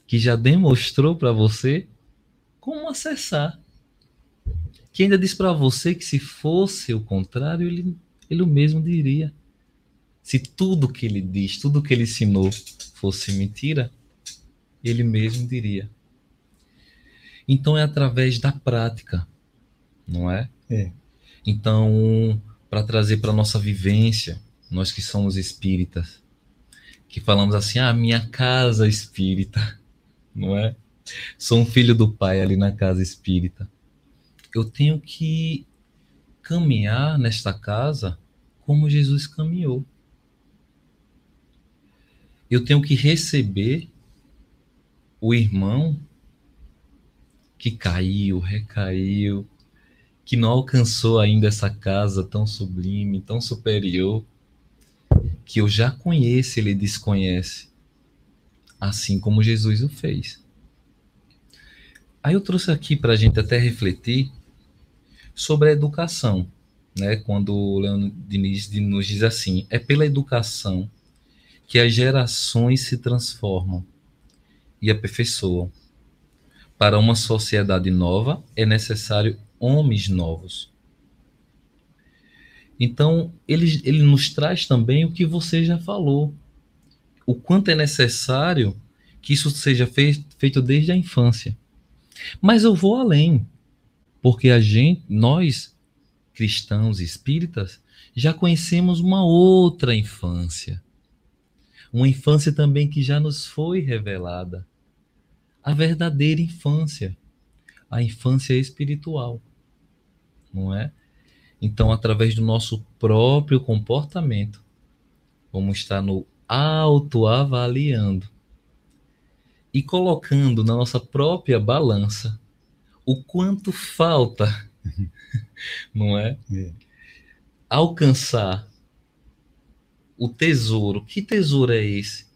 que já demonstrou para você como acessar. Que ainda diz para você que se fosse o contrário, ele, ele mesmo diria. Se tudo que ele diz, tudo que ele ensinou fosse mentira, ele mesmo diria. Então é através da prática, não é? É. Então, para trazer para nossa vivência, nós que somos espíritas, que falamos assim: "Ah, minha casa espírita", não é? Sou um filho do pai ali na casa espírita. Eu tenho que caminhar nesta casa como Jesus caminhou. Eu tenho que receber o irmão que caiu, recaiu, que não alcançou ainda essa casa tão sublime, tão superior, que eu já conheço, ele desconhece, assim como Jesus o fez. Aí eu trouxe aqui para a gente até refletir sobre a educação, né? Quando o Leandro Diniz nos diz assim: é pela educação que as gerações se transformam e aperfeiçoam. Para uma sociedade nova é necessário homens novos. Então, ele, ele nos traz também o que você já falou. O quanto é necessário que isso seja fei feito desde a infância. Mas eu vou além, porque a gente, nós, cristãos espíritas, já conhecemos uma outra infância. Uma infância também que já nos foi revelada a verdadeira infância, a infância espiritual, não é? Então, através do nosso próprio comportamento, vamos estar no autoavaliando e colocando na nossa própria balança o quanto falta, não é? é? Alcançar o tesouro. Que tesouro é esse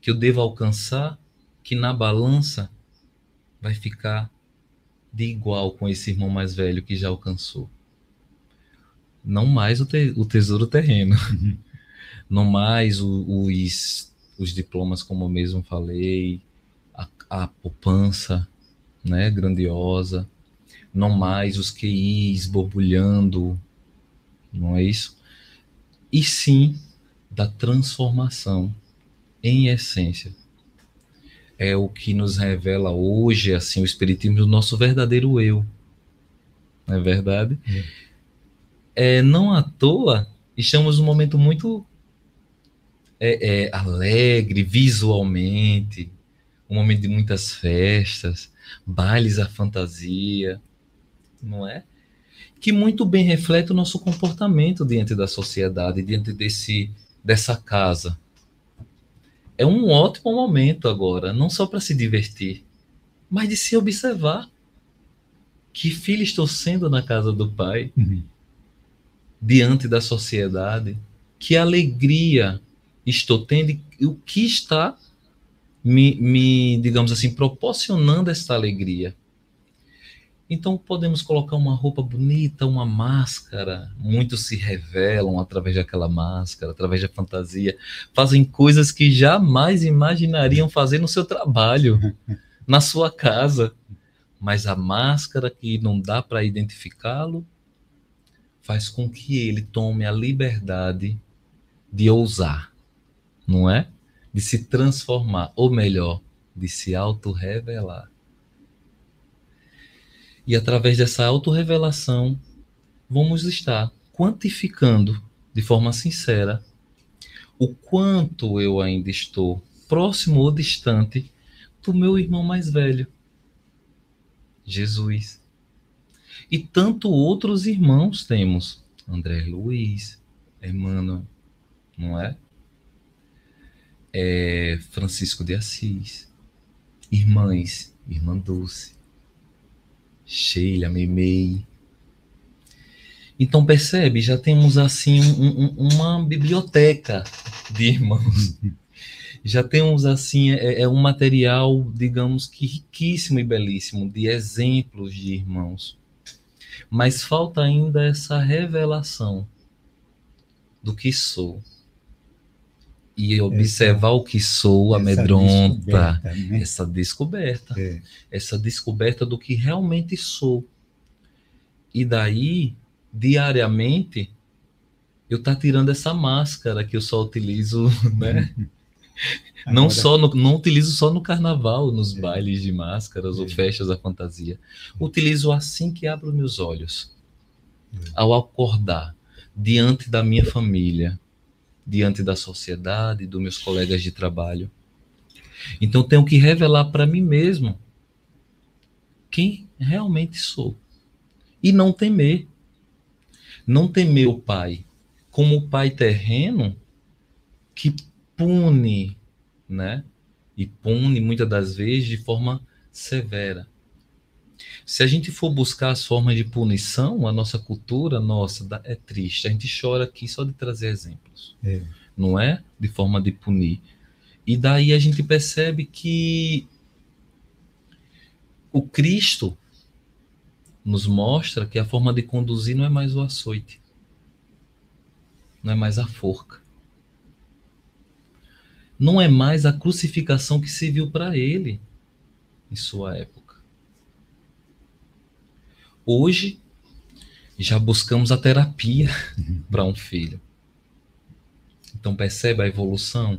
que eu devo alcançar que na balança vai ficar de igual com esse irmão mais velho que já alcançou. Não mais o, te, o tesouro terreno, uhum. não mais o, os, os diplomas, como eu mesmo falei, a, a poupança né, grandiosa, não mais os QIs borbulhando, não é isso? E sim da transformação em essência é o que nos revela hoje, assim, o espiritismo do nosso verdadeiro eu. Não é verdade? É. é não à toa, estamos num momento muito é, é, alegre visualmente, um momento de muitas festas, bailes à fantasia, não é? Que muito bem reflete o nosso comportamento diante da sociedade, diante desse, dessa casa é um ótimo momento agora, não só para se divertir, mas de se observar. Que filho estou sendo na casa do Pai, uhum. diante da sociedade? Que alegria estou tendo e o que está me, me, digamos assim, proporcionando esta alegria? Então podemos colocar uma roupa bonita, uma máscara. Muitos se revelam através daquela máscara, através da fantasia. Fazem coisas que jamais imaginariam fazer no seu trabalho, na sua casa. Mas a máscara que não dá para identificá-lo faz com que ele tome a liberdade de ousar, não é? De se transformar, ou melhor, de se auto-revelar. E através dessa autorrevelação, vamos estar quantificando de forma sincera o quanto eu ainda estou próximo ou distante do meu irmão mais velho, Jesus. E tanto outros irmãos temos, André Luiz, Emmanuel, não é? é? Francisco de Assis, irmãs, irmã Dulce, Sheila, Meimei. Então percebe, já temos assim um, um, uma biblioteca de irmãos. já temos assim é, é, um material, digamos que riquíssimo e belíssimo de exemplos de irmãos. Mas falta ainda essa revelação do que sou. E observar essa, o que sou amedronta, descoberta, né? essa descoberta, é. essa descoberta do que realmente sou. E daí, diariamente, eu tá tirando essa máscara que eu só utilizo, né? Agora... Não só no, não utilizo só no carnaval, nos é. bailes de máscaras é. ou festas da fantasia. Utilizo assim que abro meus olhos. É. Ao acordar diante da minha família, diante da sociedade, dos meus colegas de trabalho. Então tenho que revelar para mim mesmo quem realmente sou. E não temer. Não temer o pai como o pai terreno que pune, né? E pune muitas das vezes de forma severa. Se a gente for buscar as formas de punição, a nossa cultura, nossa, é triste. A gente chora aqui só de trazer exemplos. É. Não é? De forma de punir. E daí a gente percebe que o Cristo nos mostra que a forma de conduzir não é mais o açoite, não é mais a forca, não é mais a crucificação que se viu para ele em sua época. Hoje já buscamos a terapia uhum. para um filho. Então percebe a evolução?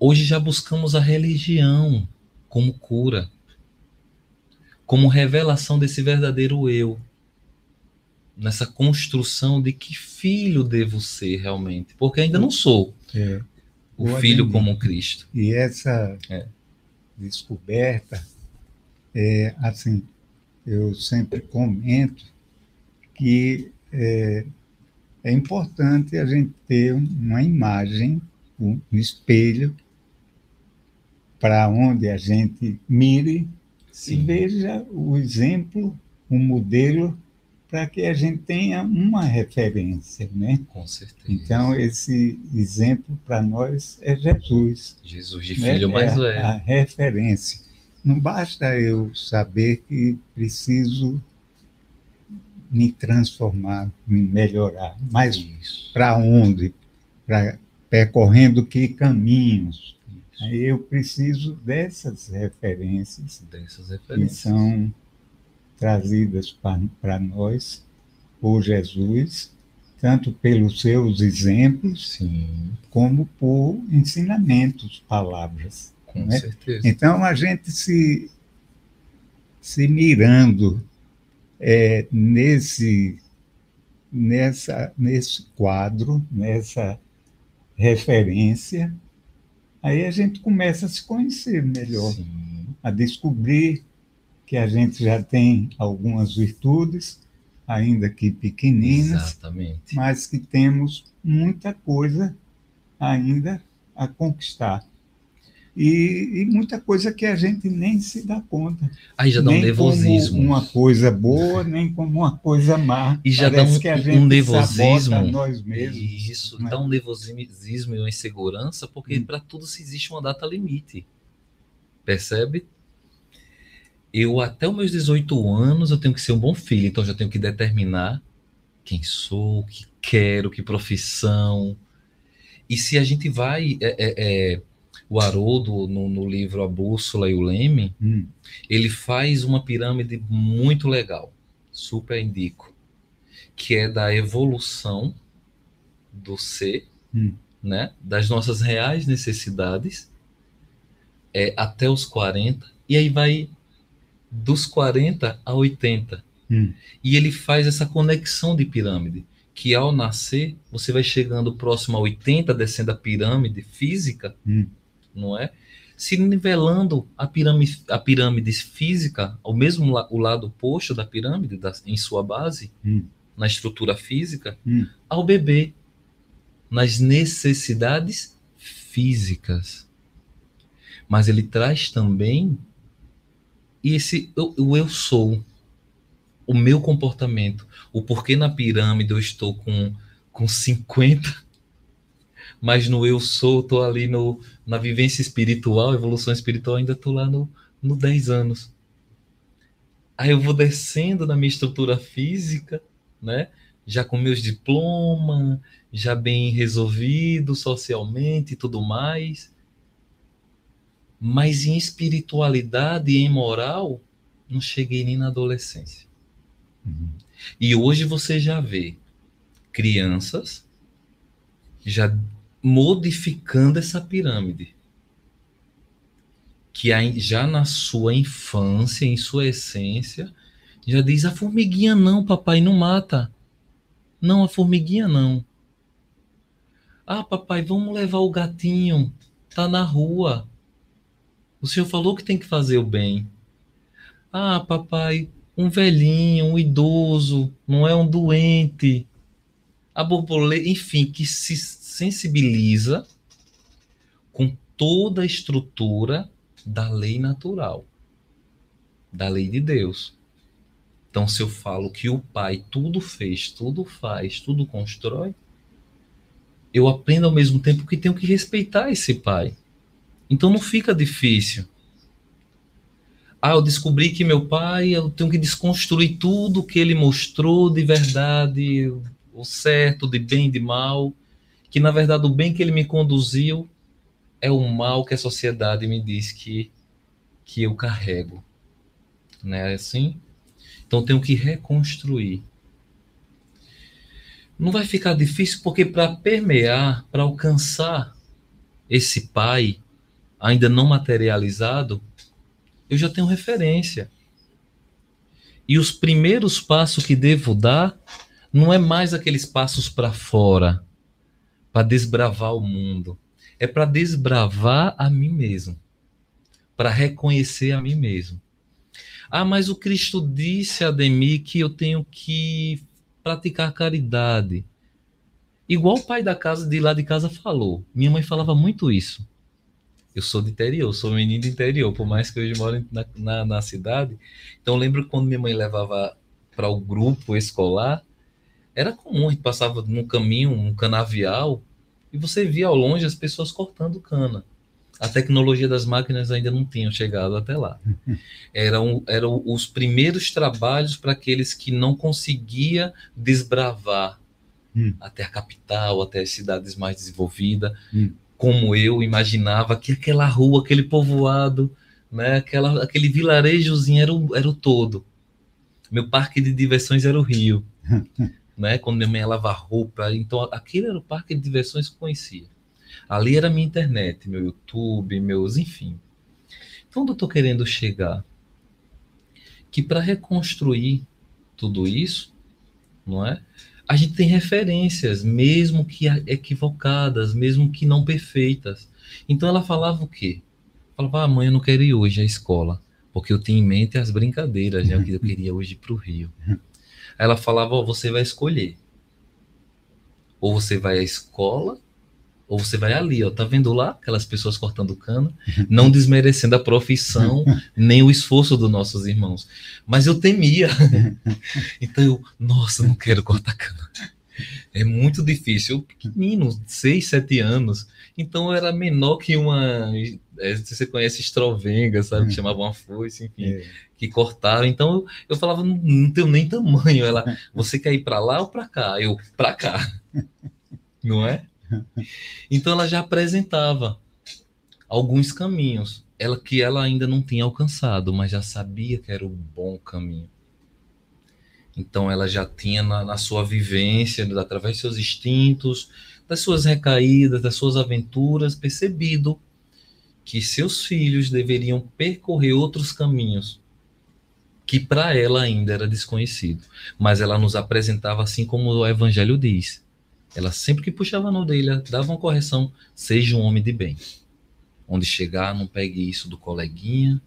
Hoje já buscamos a religião como cura, como revelação desse verdadeiro eu, nessa construção de que filho devo ser realmente, porque ainda não sou. É o filho como Cristo. E essa é. descoberta, é, assim, eu sempre comento que é, é importante a gente ter uma imagem, um espelho, para onde a gente mire Sim. e veja o exemplo, o modelo para que a gente tenha uma referência, né? Com certeza. Então esse exemplo para nós é Jesus. Jesus de né? filho né? mais é a, a referência. Não basta eu saber que preciso me transformar, me melhorar, mas para onde? Para percorrendo que caminhos? Aí eu preciso dessas referências, dessas referências. que são trazidas para nós por Jesus, tanto pelos seus exemplos, Sim. como por ensinamentos, palavras. Com né? certeza. Então, a gente se, se mirando é, nesse, nessa, nesse quadro, nessa referência, aí a gente começa a se conhecer melhor, Sim. a descobrir que a gente já tem algumas virtudes, ainda que pequeninas, Exatamente. mas que temos muita coisa ainda a conquistar. E, e, muita coisa que a gente nem se dá conta. Aí já dá um nervosismo. Como uma coisa boa, nem como uma coisa má. E já Parece dá um, um nervosismo. Nós mesmos, Isso, né? dá um nervosismo e uma insegurança, porque hum. para tudo se existe uma data limite. Percebe? eu até os meus 18 anos eu tenho que ser um bom filho, então já tenho que determinar quem sou, o que quero, que profissão. E se a gente vai, é, é, é, o Haroldo no, no, livro A Bússola e o Leme, hum. ele faz uma pirâmide muito legal, super indico, que é da evolução do ser, hum. né, das nossas reais necessidades, é, até os 40, e aí vai dos 40 a 80. Hum. E ele faz essa conexão de pirâmide, que ao nascer, você vai chegando próximo a 80, descendo a pirâmide física, hum. Não é? se nivelando a pirâmide, a pirâmide física, ao mesmo la, o lado oposto da pirâmide, da, em sua base, Hum. na estrutura física, Hum. ao bebê, nas necessidades físicas. Mas ele traz também esse o, o eu sou, o meu comportamento, o porquê na pirâmide eu estou com, com 50, mas no eu sou, estou ali no, na vivência espiritual, evolução espiritual, ainda estou lá no, no 10 anos. Aí eu vou descendo na minha estrutura física, né? Já com meus diplomas, já bem resolvido socialmente e tudo mais. Mas em espiritualidade e em moral, não cheguei nem na adolescência. Uhum. E hoje você já vê crianças já modificando essa pirâmide. Que já na sua infância, em sua essência, já diz: a formiguinha não, papai, não mata. Não, a formiguinha não. Ah, papai, vamos levar o gatinho. Tá na rua. O senhor falou que tem que fazer o bem. Ah, papai, um velhinho, um idoso, não é um doente. A borboleta, enfim, que se sensibiliza com toda a estrutura da lei natural, da lei de Deus. Então, se eu falo que o Pai tudo fez, tudo faz, tudo constrói, eu aprendo ao mesmo tempo que tenho que respeitar esse Pai. Então, não fica difícil. Ah, eu descobri que meu pai, eu tenho que desconstruir tudo que ele mostrou de verdade, o certo, de bem, de mal, que na verdade o bem que ele me conduziu é o mal que a sociedade me diz que, que eu carrego. Não é assim? Então tenho que reconstruir. Não vai ficar difícil porque para permear, para alcançar esse pai ainda não materializado, eu já tenho referência. E os primeiros passos que devo dar não é mais aqueles passos para fora, para desbravar o mundo. É para desbravar a mim mesmo, para reconhecer a mim mesmo. Ah, mas o Cristo disse a Ademir que eu tenho que praticar caridade. Igual o pai da casa de lá de casa falou. Minha mãe falava muito isso. Eu sou de interior, sou menino de interior, por mais que hoje moro na, na, na cidade. Então, lembro quando minha mãe levava para o grupo escolar, era comum, a gente passava num caminho, um canavial, e você via ao longe as pessoas cortando cana. A tecnologia das máquinas ainda não tinha chegado até lá. Eram, eram os primeiros trabalhos para aqueles que não conseguia desbravar Hum. até a capital, até as cidades mais desenvolvidas, Hum. como eu imaginava que aquela rua, aquele povoado, né, aquela, aquele vilarejozinho era o, era o todo. Meu parque de diversões era o Rio, né, quando minha mãe ia lavar roupa, então aquele era o parque de diversões que eu conhecia. Ali era minha internet, meu YouTube, meus, enfim. Então, onde eu estou querendo chegar? Que para reconstruir tudo isso, não é? A gente tem referências, mesmo que equivocadas, mesmo que não perfeitas. Então ela falava o quê? Falava, ah, mãe, eu não quero ir hoje à escola, porque eu tinha em mente as brincadeiras, né? O que eu queria hoje para o Rio. Aí ela falava, ó, você vai escolher. Ou você vai à escola, ou você vai ali, ó, tá vendo lá aquelas pessoas cortando cana, não desmerecendo a profissão nem o esforço dos nossos irmãos. Mas eu temia. Então eu, nossa, não quero cortar cana. É muito difícil. Eu pequenino, seis, sete anos. Então eu era menor que uma. É, se você conhece estrovenga, sabe? Que chamava uma foice, enfim, É. que cortava. Então eu, eu falava, não, não tenho nem tamanho. Ela, você quer ir para lá ou para cá? Eu, para cá. Não é? Então ela já apresentava alguns caminhos, ela que ela ainda não tinha alcançado, mas já sabia que era o bom caminho. Então ela já tinha na, na sua vivência, através de seus instintos, das suas recaídas, das suas aventuras, percebido que seus filhos deveriam percorrer outros caminhos que para ela ainda era desconhecido, mas ela nos apresentava assim como o evangelho diz. Ela sempre que puxava na orelha, dava uma correção, seja um homem de bem. Onde chegar, não pegue isso do coleguinha,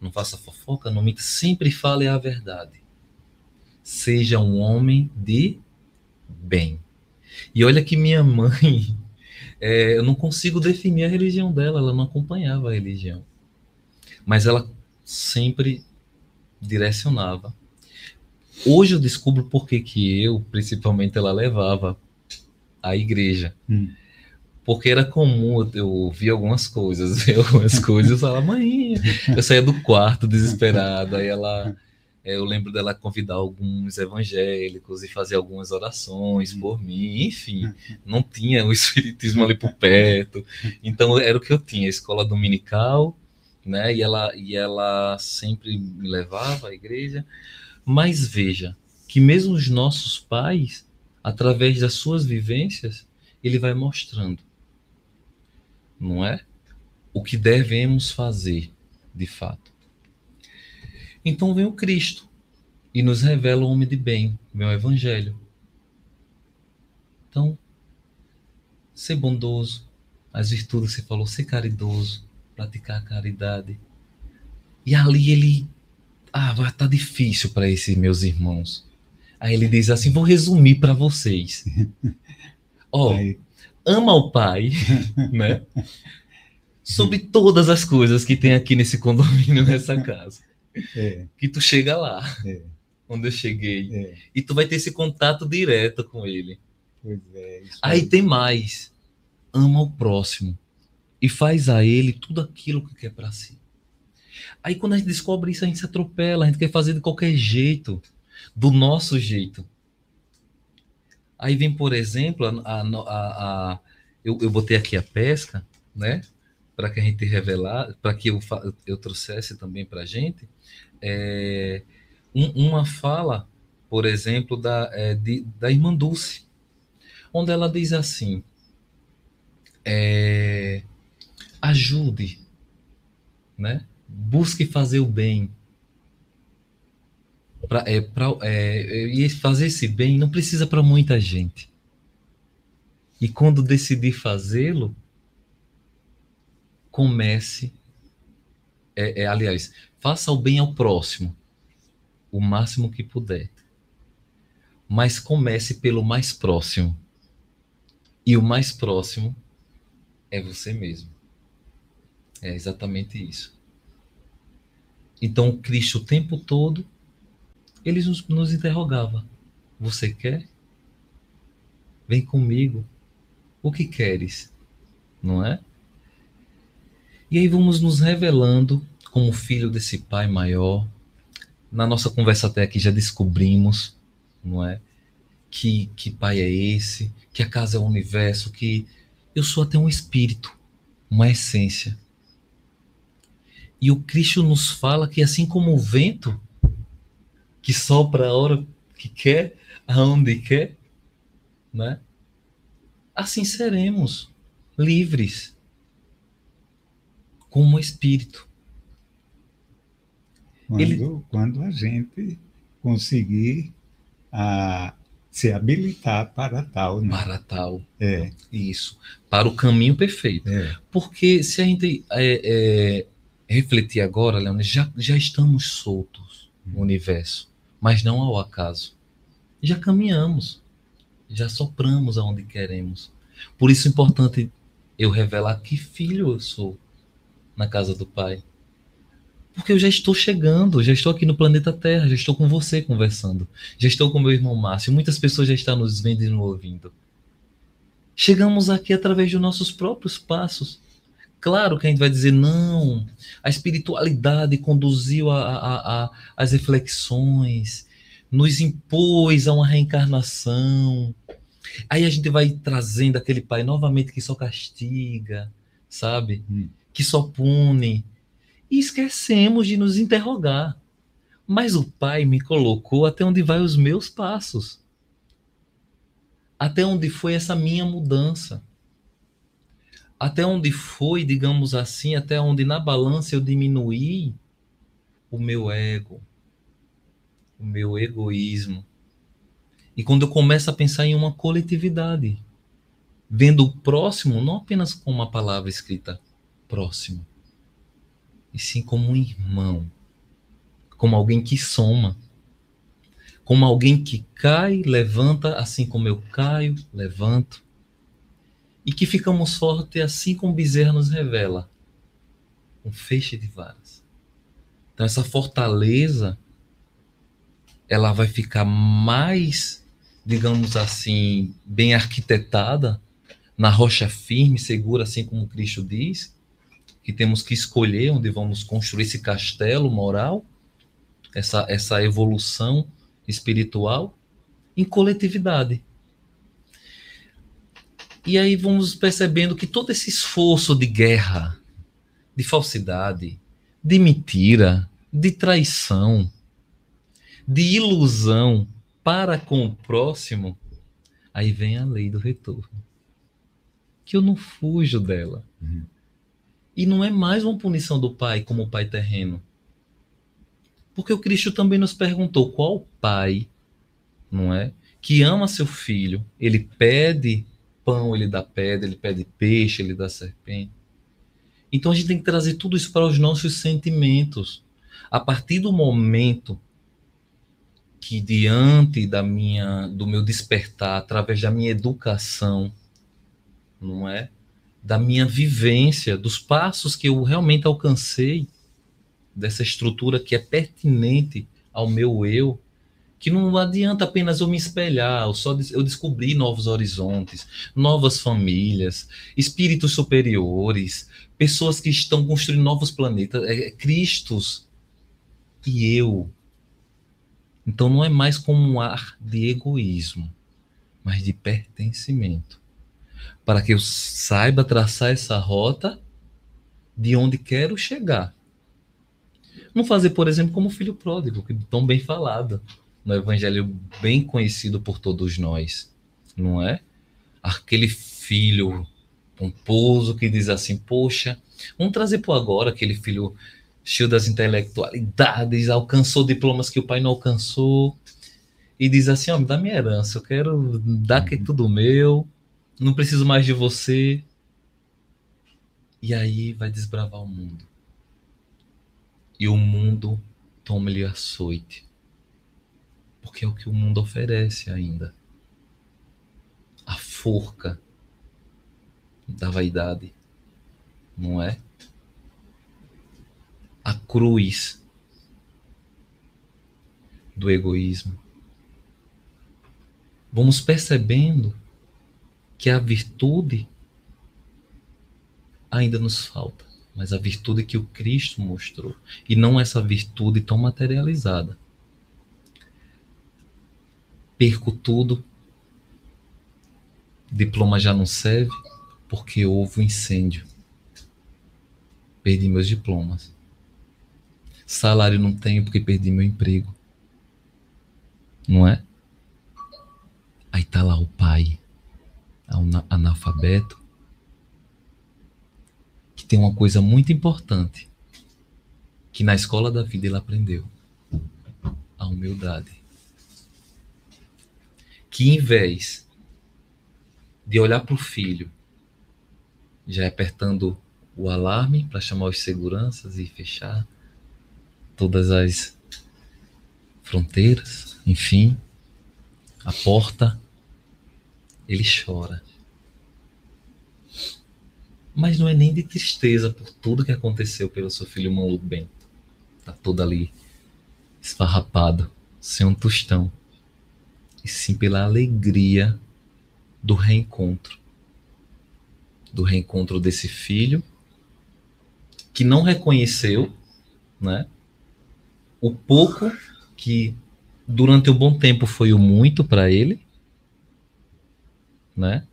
não faça fofoca, não minta, sempre fale a verdade. Seja um homem de bem. E olha que minha mãe, é, eu não consigo definir a religião dela, ela não acompanhava a religião. Mas ela sempre direcionava. Hoje eu descubro por que, que eu, principalmente, ela levava à igreja. Hum. Porque era comum eu ouvir algumas coisas, ver algumas coisas, eu falava, mãe, eu saía do quarto desesperado, aí ela eu lembro dela convidar alguns evangélicos e fazer algumas orações hum. por mim, enfim, não tinha o espiritismo ali por perto. Então era o que eu tinha, escola dominical, né? E ela e ela sempre me levava à igreja. Mas veja que mesmo os nossos pais, através das suas vivências, ele vai mostrando, não é? O que devemos fazer, de fato. Então vem o Cristo e nos revela o homem de bem, vem o Evangelho. Então, ser bondoso, as virtudes que você falou, ser caridoso, praticar a caridade. E ali ele, ah, vai tá difícil para esses meus irmãos. Aí ele diz assim: vou resumir para vocês. Ó, oh, ama o pai, né? Sobre todas as coisas que tem aqui nesse condomínio, nessa casa. É. Que tu chega lá, é. onde eu cheguei, é. e tu vai ter esse contato direto com ele. É, aí tem mais. Ama o próximo e faz a ele tudo aquilo que quer para si. Aí quando a gente descobre isso, a gente se atropela, a gente quer fazer de qualquer jeito, do nosso jeito. Aí vem, por exemplo, a, a, a eu, eu botei aqui a pesca, né? Para que a gente revelar, para que eu, eu trouxesse também para a gente, é, um, uma fala, por exemplo, da, é, de, da irmã Dulce, onde ela diz assim: é, ajude, né? busque fazer o bem. Pra, é, pra, é, e fazer esse bem não precisa para muita gente. E quando decidir fazê-lo, comece. É, é, aliás, Faça o bem ao próximo, o máximo que puder. Mas comece pelo mais próximo. E o mais próximo é você mesmo. É exatamente isso. Então, Cristo o tempo todo, ele nos, nos interrogava: Você quer? Vem comigo. O que queres? Não é? E aí vamos nos revelando como filho desse pai maior. Na nossa conversa até aqui já descobrimos, não é? Que, que pai é esse, que a casa é o universo, que eu sou até um espírito, uma essência. E o Cristo nos fala que assim como o vento que sopra a hora que quer, aonde quer, né? Assim seremos livres como espírito. Quando, Ele... quando a gente conseguir a, se habilitar para tal. Né? Para tal. É. Isso. Para o caminho perfeito. É. Porque se a gente é, é, refletir agora, Leandro, já, já estamos soltos no hum. universo, mas não ao acaso. Já caminhamos, já sopramos aonde queremos. Por isso é importante eu revelar que filho eu sou na casa do Pai. Porque eu já estou chegando, já estou aqui no planeta Terra, já estou com você conversando, já estou com meu irmão Márcio, muitas pessoas já estão nos vendo e nos ouvindo. Chegamos aqui através dos nossos próprios passos. Claro que a gente vai dizer, não, a espiritualidade conduziu a, a, a, as reflexões, nos impôs a uma reencarnação. Aí a gente vai trazendo aquele pai novamente que só castiga, sabe? Hum. Que só pune e esquecemos de nos interrogar. Mas o Pai me colocou até onde vai os meus passos. Até onde foi essa minha mudança. Até onde foi, digamos assim, até onde na balança eu diminuí o meu ego, o meu egoísmo. E quando eu começo a pensar em uma coletividade, vendo o próximo não apenas com uma palavra escrita, próximo, e sim como um irmão, como alguém que soma, como alguém que cai, levanta, assim como eu caio, levanto, e que ficamos fortes, assim como Bezerra nos revela, um feixe de varas. Então essa fortaleza, ela vai ficar mais, digamos assim, bem arquitetada na rocha firme, segura, assim como Cristo diz, que temos que escolher onde vamos construir esse castelo moral, essa, essa evolução espiritual, em coletividade. E aí vamos percebendo que todo esse esforço de guerra, de falsidade, de mentira, de traição, de ilusão para com o próximo, aí vem a lei do retorno. Que eu não fujo dela. Uhum. E não é mais uma punição do pai como pai terreno. Porque o Cristo também nos perguntou qual pai, não é? Que ama seu filho, ele pede pão, ele dá pedra, ele pede peixe, ele dá serpente. Então a gente tem que trazer tudo isso para os nossos sentimentos. A partir do momento que diante da minha do meu despertar, através da minha educação, não é? Da minha vivência, dos passos que eu realmente alcancei, dessa estrutura que é pertinente ao meu eu, que não adianta apenas eu me espelhar, eu só eu descobri novos horizontes, novas famílias, espíritos superiores, pessoas que estão construindo novos planetas, é, Cristos e eu. Então não é mais como um ar de egoísmo, mas de pertencimento para que eu saiba traçar essa rota de onde quero chegar. Não fazer, por exemplo, como o filho pródigo, que tão bem falado no evangelho bem conhecido por todos nós, não é? Aquele filho pomposo que diz assim: Poxa, vamos trazer por agora aquele filho cheio das intelectualidades, alcançou diplomas que o pai não alcançou, e diz assim: Ó, oh, me dá minha herança, eu quero dar que é tudo meu, não preciso mais de você. E aí vai desbravar o mundo. E o mundo toma-lhe açoite. Porque é o que o mundo oferece ainda. A forca da vaidade, não é? A cruz do egoísmo. Vamos percebendo que a virtude ainda nos falta, mas a virtude que o Cristo mostrou, e não essa virtude tão materializada. Perco tudo, diploma já não serve, porque houve um incêndio. Perdi meus diplomas. Salário não tenho porque perdi meu emprego. Não é? Aí tá lá o pai analfabeto, que tem uma coisa muito importante que na escola da vida ele aprendeu: a humildade. Que em vez de olhar para o filho, já apertando o alarme para chamar os seguranças e fechar todas as fronteiras, enfim, a porta ele chora. Mas não é nem de tristeza por tudo que aconteceu pelo seu filho maluco Bento. Tá todo ali esfarrapado, sem um tostão. E sim pela alegria do reencontro. Do reencontro desse filho que não reconheceu, né? O pouco que durante um bom tempo foi o muito para ele né?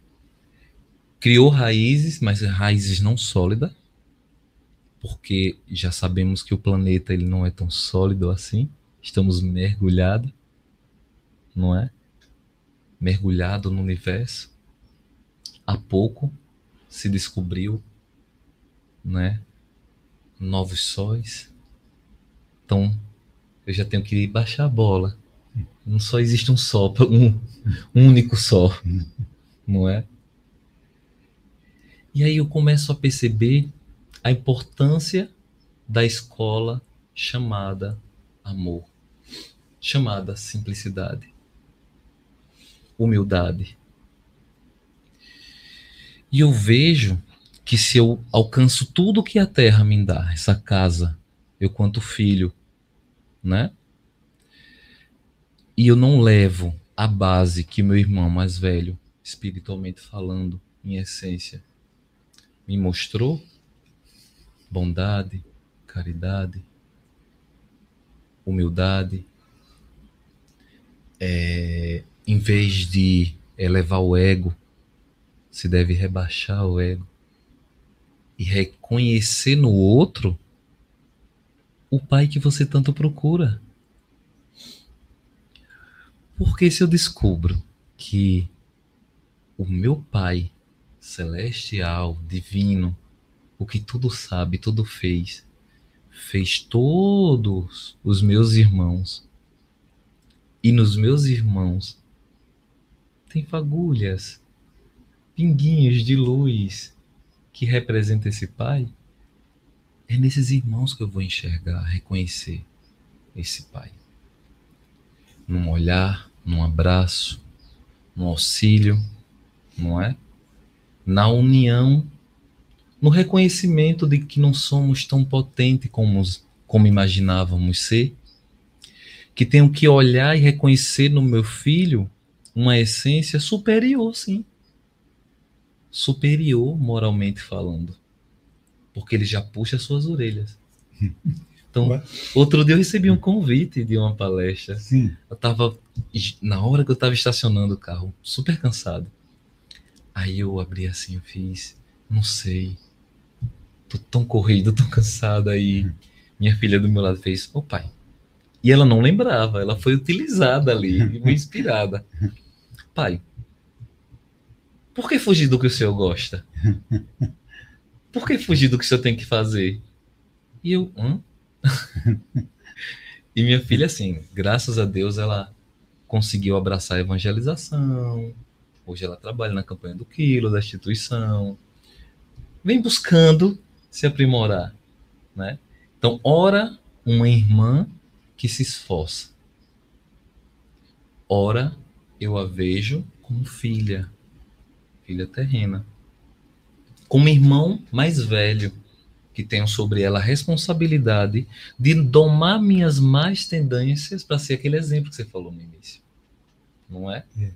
Criou raízes, mas raízes não sólidas, porque já sabemos que o planeta ele não é tão sólido assim. Estamos mergulhados, não é? Mergulhado no universo. Há pouco se descobriu, né? Novos sóis. Então, eu já tenho que baixar a bola. Não só existe um só, um, um único só não é? E aí eu começo a perceber a importância da escola chamada amor, chamada simplicidade, humildade. E eu vejo que se eu alcanço tudo que a terra me dá, essa casa, eu quanto filho, né? E eu não levo a base que meu irmão mais velho, espiritualmente falando, em essência, me mostrou, bondade, caridade, humildade, é, em vez de elevar o ego, se deve rebaixar o ego e reconhecer no outro o pai que você tanto procura. Porque se eu descubro que o meu pai celestial, divino, o que tudo sabe, tudo fez, fez todos os meus irmãos. E nos meus irmãos tem fagulhas, pinguinhos de luz que representa esse pai. É nesses irmãos que eu vou enxergar, reconhecer esse pai. Num olhar, num abraço, no auxílio, não é? Na união no reconhecimento de que não somos tão potentes como, como imaginávamos ser, que tenho que olhar e reconhecer no meu filho uma essência superior, sim. Superior moralmente falando. Porque ele já puxa as suas orelhas. Então, outro dia eu recebi um convite de uma palestra. Sim. Eu estava, na hora que eu estava estacionando o carro, super cansado. Aí eu abri assim, eu fiz, não sei, tô tão corrido, tão cansado. Aí minha filha do meu lado fez, ô pai. E ela não lembrava, ela foi utilizada ali, foi inspirada. Pai, por que fugir do que o senhor gosta? Por que fugir do que o senhor tem que fazer? E eu, hã? e minha filha, assim, graças a Deus, ela conseguiu abraçar a evangelização. Hoje ela trabalha na campanha do quilo, da instituição. Vem buscando se aprimorar, né? Então, ora uma irmã que se esforça. Ora, eu a vejo como filha, filha terrena. Como irmão mais velho, que tenho sobre ela a responsabilidade de domar minhas más tendências para ser aquele exemplo que você falou no início. Não é? é.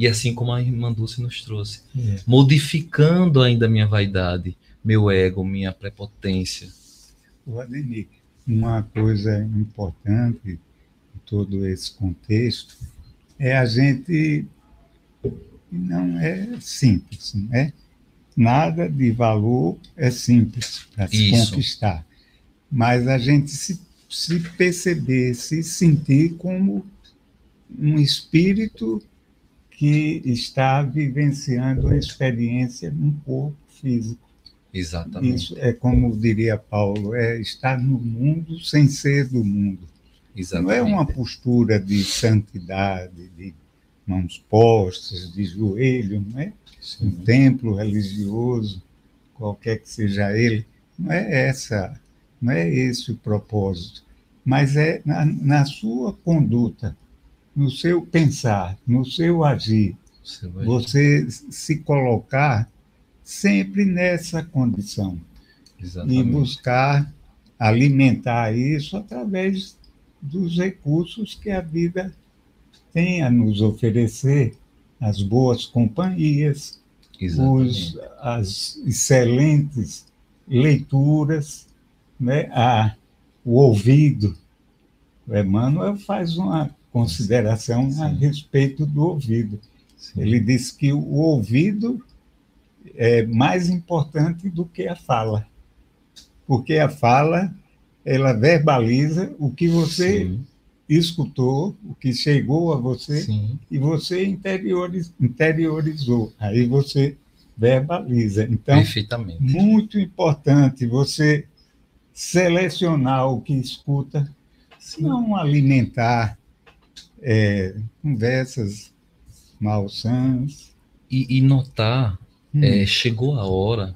E assim como a irmã Dulce nos trouxe, é. modificando ainda a minha vaidade, meu ego, minha prepotência. O Ademir, uma coisa importante em todo esse contexto é a gente não é simples, né? Nada de valor é simples para se Isso. conquistar, mas a gente se, se perceber, se sentir como um espírito que está vivenciando a experiência num corpo físico. Exatamente. Isso é como diria Paulo, é estar no mundo sem ser do mundo. Exatamente. Não é uma postura de santidade, de mãos postas, de joelho, não é? Sim. Um templo religioso, qualquer que seja ele, não é essa, não é esse o propósito, mas é na, na sua conduta, no seu pensar, no seu agir, você se colocar sempre nessa condição. Exatamente. E buscar alimentar isso através dos recursos que a vida tem a nos oferecer, as boas companhias, os, as excelentes leituras, né? a, o ouvido. O Emmanuel faz uma consideração Sim. a respeito do ouvido. Sim. Ele diz que o ouvido é mais importante do que a fala, porque a fala ela verbaliza o que você Sim. escutou, o que chegou a você e você interioriz, interiorizou. Aí você verbaliza. Então, muito importante você selecionar o que escuta, Sim. não alimentar é, conversas malsãs. E, e notar Hum. É, chegou a hora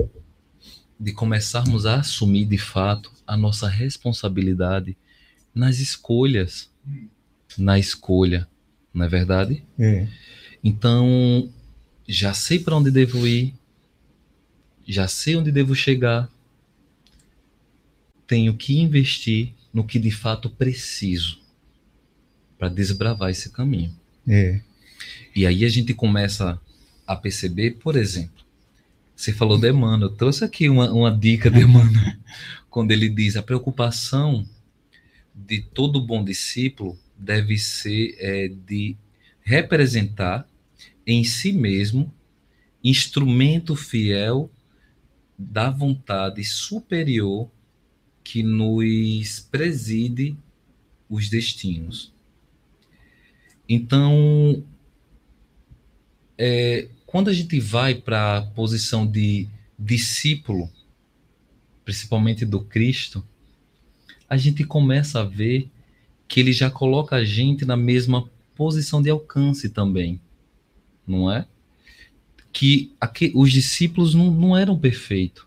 de começarmos a assumir de fato a nossa responsabilidade nas escolhas, na escolha, não é verdade? É. Então, já sei para onde devo ir, já sei onde devo chegar, tenho que investir no que de fato preciso para desbravar esse caminho. É. E aí a gente começa a perceber, por exemplo, você falou de Emmanuel, eu trouxe aqui uma, uma dica de Emmanuel, quando ele diz a preocupação de todo bom discípulo deve ser é, de representar em si mesmo instrumento fiel da vontade superior que nos preside os destinos. Então, é, quando a gente vai para a posição de discípulo, principalmente do Cristo, a gente começa a ver que ele já coloca a gente na mesma posição de alcance também, não é? Que aqui, os discípulos não, não eram perfeitos.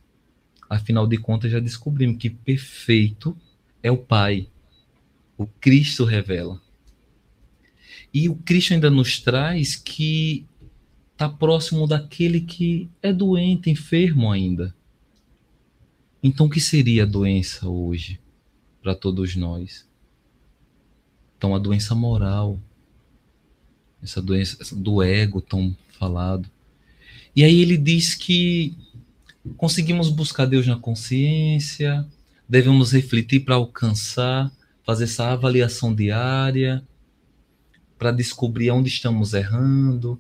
Afinal de contas, já descobrimos que perfeito é o Pai. O Cristo revela. E o Cristo ainda nos traz que está próximo daquele que é doente, enfermo ainda. Então, o que seria a doença hoje para todos nós? Então, a doença moral, essa doença do ego tão falado. E aí ele diz que conseguimos buscar Deus na consciência, devemos refletir para alcançar, fazer essa avaliação diária, para descobrir onde estamos errando,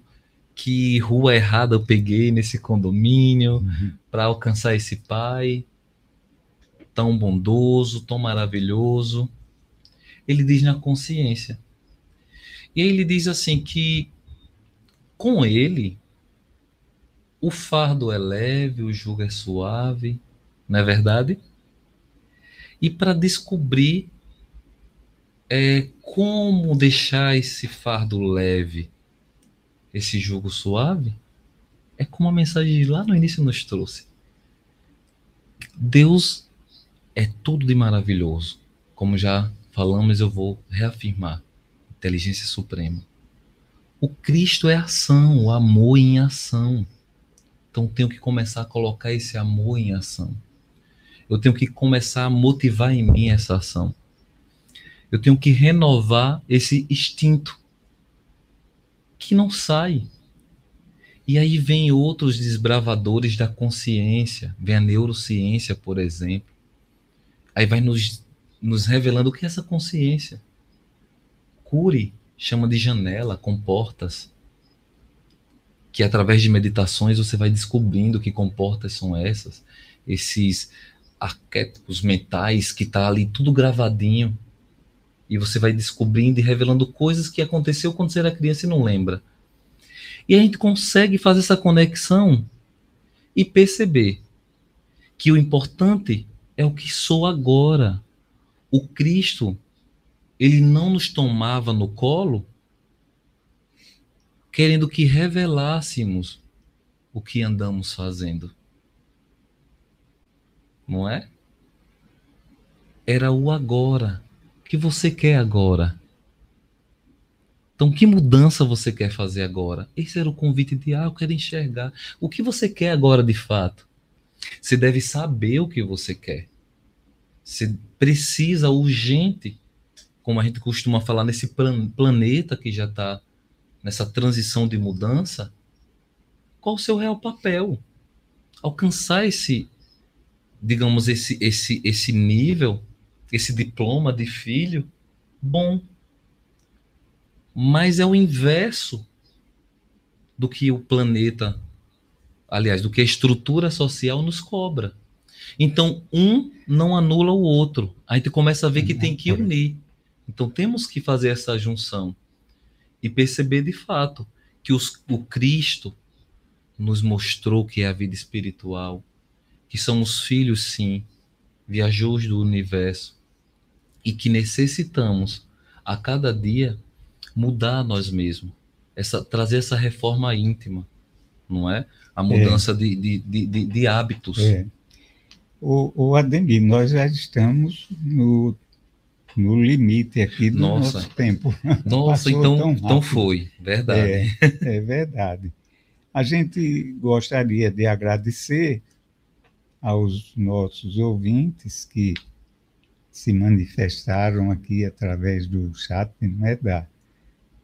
que rua errada eu peguei nesse condomínio uhum. para alcançar esse pai tão bondoso, tão maravilhoso. Ele diz na consciência. E ele diz assim que com ele o fardo é leve, o jugo é suave, não é verdade? E para descobrir é, como deixar esse fardo leve, esse jugo suave, é como a mensagem lá no início nos trouxe. Deus é tudo de maravilhoso. Como já falamos, eu vou reafirmar. Inteligência suprema. O Cristo é ação, o amor em ação. Então tenho que começar a colocar esse amor em ação. Eu tenho que começar a motivar em mim essa ação. Eu tenho que renovar esse instinto que não sai. E aí vem outros desbravadores da consciência, vem a neurociência, por exemplo. Aí vai nos, nos revelando o que é essa consciência. Cure chama de janela com portas. Que através de meditações você vai descobrindo que comportas são essas, esses arquétipos mentais que tá ali tudo gravadinho e você vai descobrindo e revelando coisas que aconteceu quando você era criança e não lembra. E a gente consegue fazer essa conexão e perceber que o importante é o que sou agora. O Cristo, ele não nos tomava no colo querendo que revelássemos o que andamos fazendo. Não é? Era o agora que você quer agora? Então, que mudança você quer fazer agora? Esse era o convite de, ah, eu quero enxergar. O que você quer agora de fato? Você deve saber o que você quer. Você precisa urgente, como a gente costuma falar, nesse plan planeta que já está nessa transição de mudança, qual o seu real papel? Alcançar esse, digamos, esse, esse, esse nível esse diploma de filho, bom. Mas é o inverso do que o planeta, aliás, do que a estrutura social nos cobra. Então, um não anula o outro. A gente começa a ver que tem que unir. Então, temos que fazer essa junção e perceber de fato que os, o Cristo nos mostrou que é a vida espiritual, que somos filhos, sim, viajores do universo, e que necessitamos a cada dia mudar nós mesmos, essa, trazer essa reforma íntima, não é? A mudança é. De, de, de, de, hábitos. É. O, o Ademir, nós já estamos no, no limite aqui do Nossa. nosso tempo. Nossa, então, tão então foi, verdade. É, é verdade. A gente gostaria de agradecer aos nossos ouvintes que se manifestaram aqui através do chat, não é da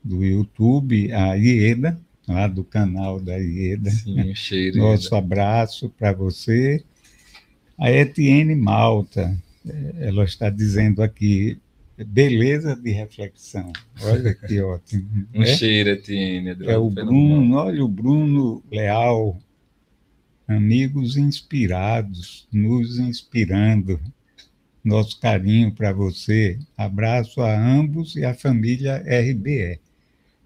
do YouTube, a Ieda, lá do canal da Ieda. Sim, cheiro. Nosso abraço para você. A Etienne Malta, eh, ela está dizendo aqui, beleza de reflexão. Olha que ótimo. Um né? cheiro, Etienne. É o Bruno, olha o Bruno Leal, amigos inspirados, nos inspirando. Nosso carinho para você. Abraço a ambos e à família RBE.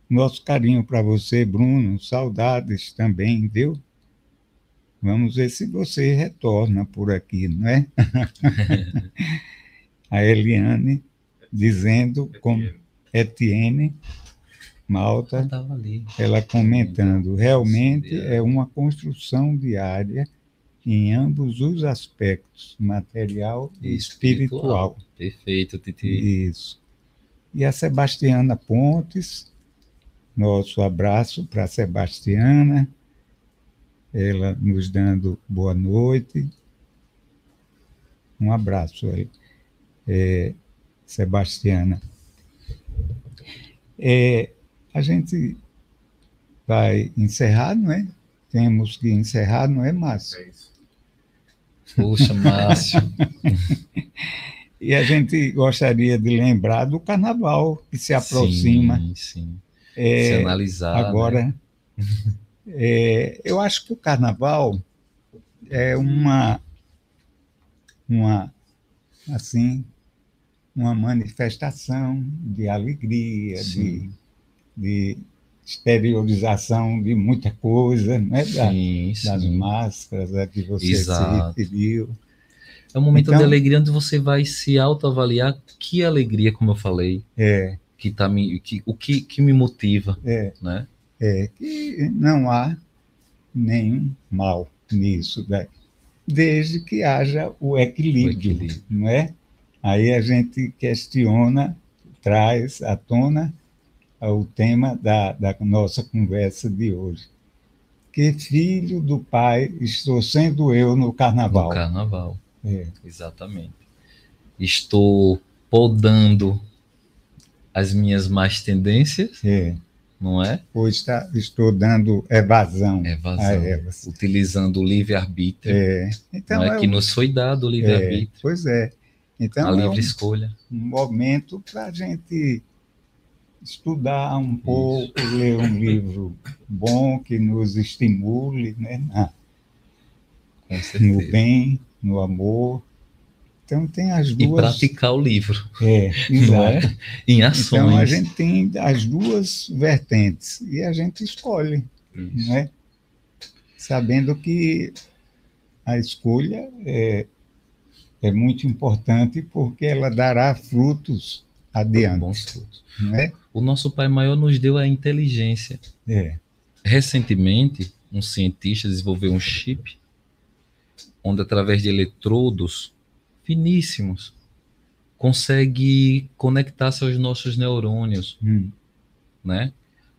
Nosso carinho para você, Bruno. Saudades também, viu? Vamos ver se você retorna por aqui, não é? a Eliane dizendo como Etienne Malta ela comentando, realmente é uma construção diária em ambos os aspectos, material e espiritual. Perfeito, Titi. Isso. E a Sebastiana Pontes, nosso abraço para a Sebastiana, ela nos dando boa noite. Um abraço aí, é, Sebastiana. É, a gente vai encerrar, não é? Temos que encerrar, não é, Márcio? Poxa, Márcio. E a gente gostaria de lembrar do carnaval que se aproxima. Sim, sim. É, Se analisar. né? agora, é, eu acho que o carnaval é uma, uma, assim, uma manifestação de alegria, de, de exteriorização de muita coisa, não é? Da- Sim, das sim. máscaras a que você Exato. se referiu. É um momento Então- de alegria onde você vai se autoavaliar que alegria, como eu falei, É, que tá me, que, o que, que me motiva, é, né? é que não há nenhum mal nisso, né? desde que haja o equilíbrio, O equilíbrio. não é? Aí a gente questiona, traz à tona o tema da, da nossa conversa de hoje. Que filho do pai estou sendo eu no carnaval? No carnaval. É, Exatamente. Estou podando as minhas más tendências, é. não é? Ou está, estou dando evasão. Evasão. a elas. Utilizando o livre-arbítrio. É. Então, não é, é que um- nos foi dado o é, livre-arbítrio, pois é. Então, a é um, livre escolha. um momento para a gente estudar um pouco, ler um livro bom que nos estimule né, na- no bem, no amor. Então, tem as E duas. praticar o livro, É, é? exato. Em Então, a ações. gente tem as duas vertentes e a gente escolhe. Isso. não é? Sabendo que a escolha é, é muito importante porque ela dará frutos adiante, Bons frutos. não é? O nosso Pai Maior nos deu a inteligência. É, Recentemente, um cientista desenvolveu um chip onde, através de eletrodos finíssimos, consegue conectar-se aos nossos neurônios, hum, né?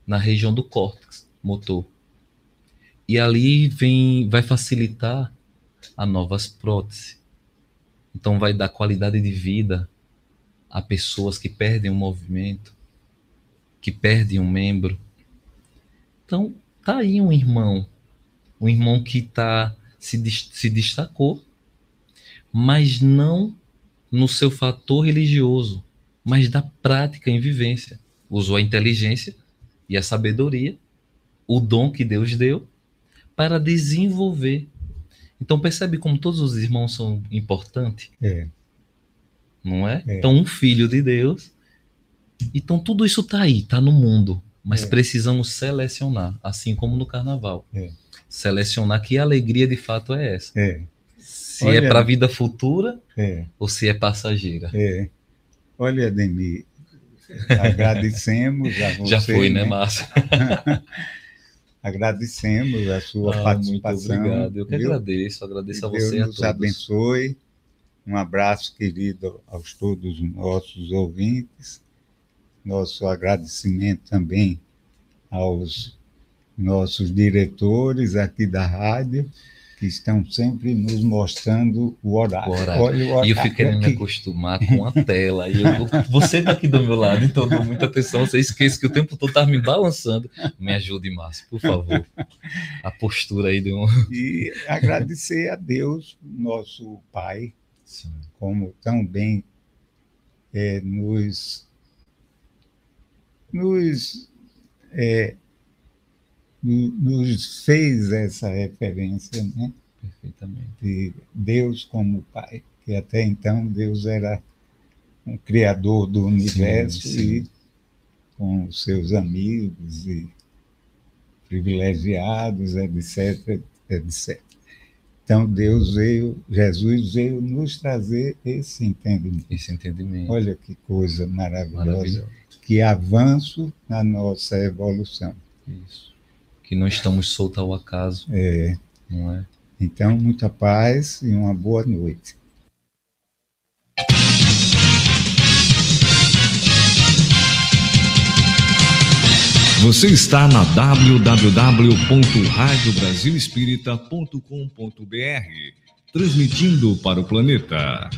Na região do córtex motor. E ali vem, vai facilitar a novas próteses. Então vai dar qualidade de vida a pessoas que perdem um movimento, que perdem um membro. Então tá aí um irmão, um irmão que tá se, se destacou, mas não no seu fator religioso, mas da prática em vivência. Usou a inteligência e a sabedoria, o dom que Deus deu, para desenvolver. Então percebe como todos os irmãos são importantes, é, não é? É. Então um filho de Deus. Então tudo isso está aí, está no mundo, mas É. precisamos selecionar, assim como no carnaval. É. Selecionar que alegria de fato é essa. é, Se Olha- é para a vida futura é, ou se é passageira. é. Olha, Ademir, agradecemos a você. Já foi, né, né? Márcio? agradecemos a sua Ah, participação. Muito obrigado. Eu que viu? agradeço, agradeço a Deus você e a nos todos. abençoe. Um abraço querido aos todos os nossos ouvintes. Nosso agradecimento também aos nossos diretores aqui da rádio, que estão sempre nos mostrando o horário. O horário. Olha o E eu horário fico querendo me acostumar com a tela. E eu, você tá aqui do meu lado, então eu dou muita atenção. Você esquece que o tempo todo tá me balançando. Me ajude, Márcio, por favor. A postura aí de um. E agradecer a Deus, nosso Pai, Sim, como tão bem eh, nos, nos, no- nos fez essa referência né, perfeitamente. de Deus como Pai, que até então Deus era um criador do universo sim. e com seus amigos e privilegiados, etc, etc. Então Deus veio, Jesus veio nos trazer esse entendimento. Esse entendimento. Olha que coisa maravilhosa, Maravilhoso. que avanço na nossa evolução. Isso. Que não estamos soltos ao acaso, É, não é? então, muita paz e uma boa noite. Você está na www.radiobrasilespírita.com.br, transmitindo para o planeta.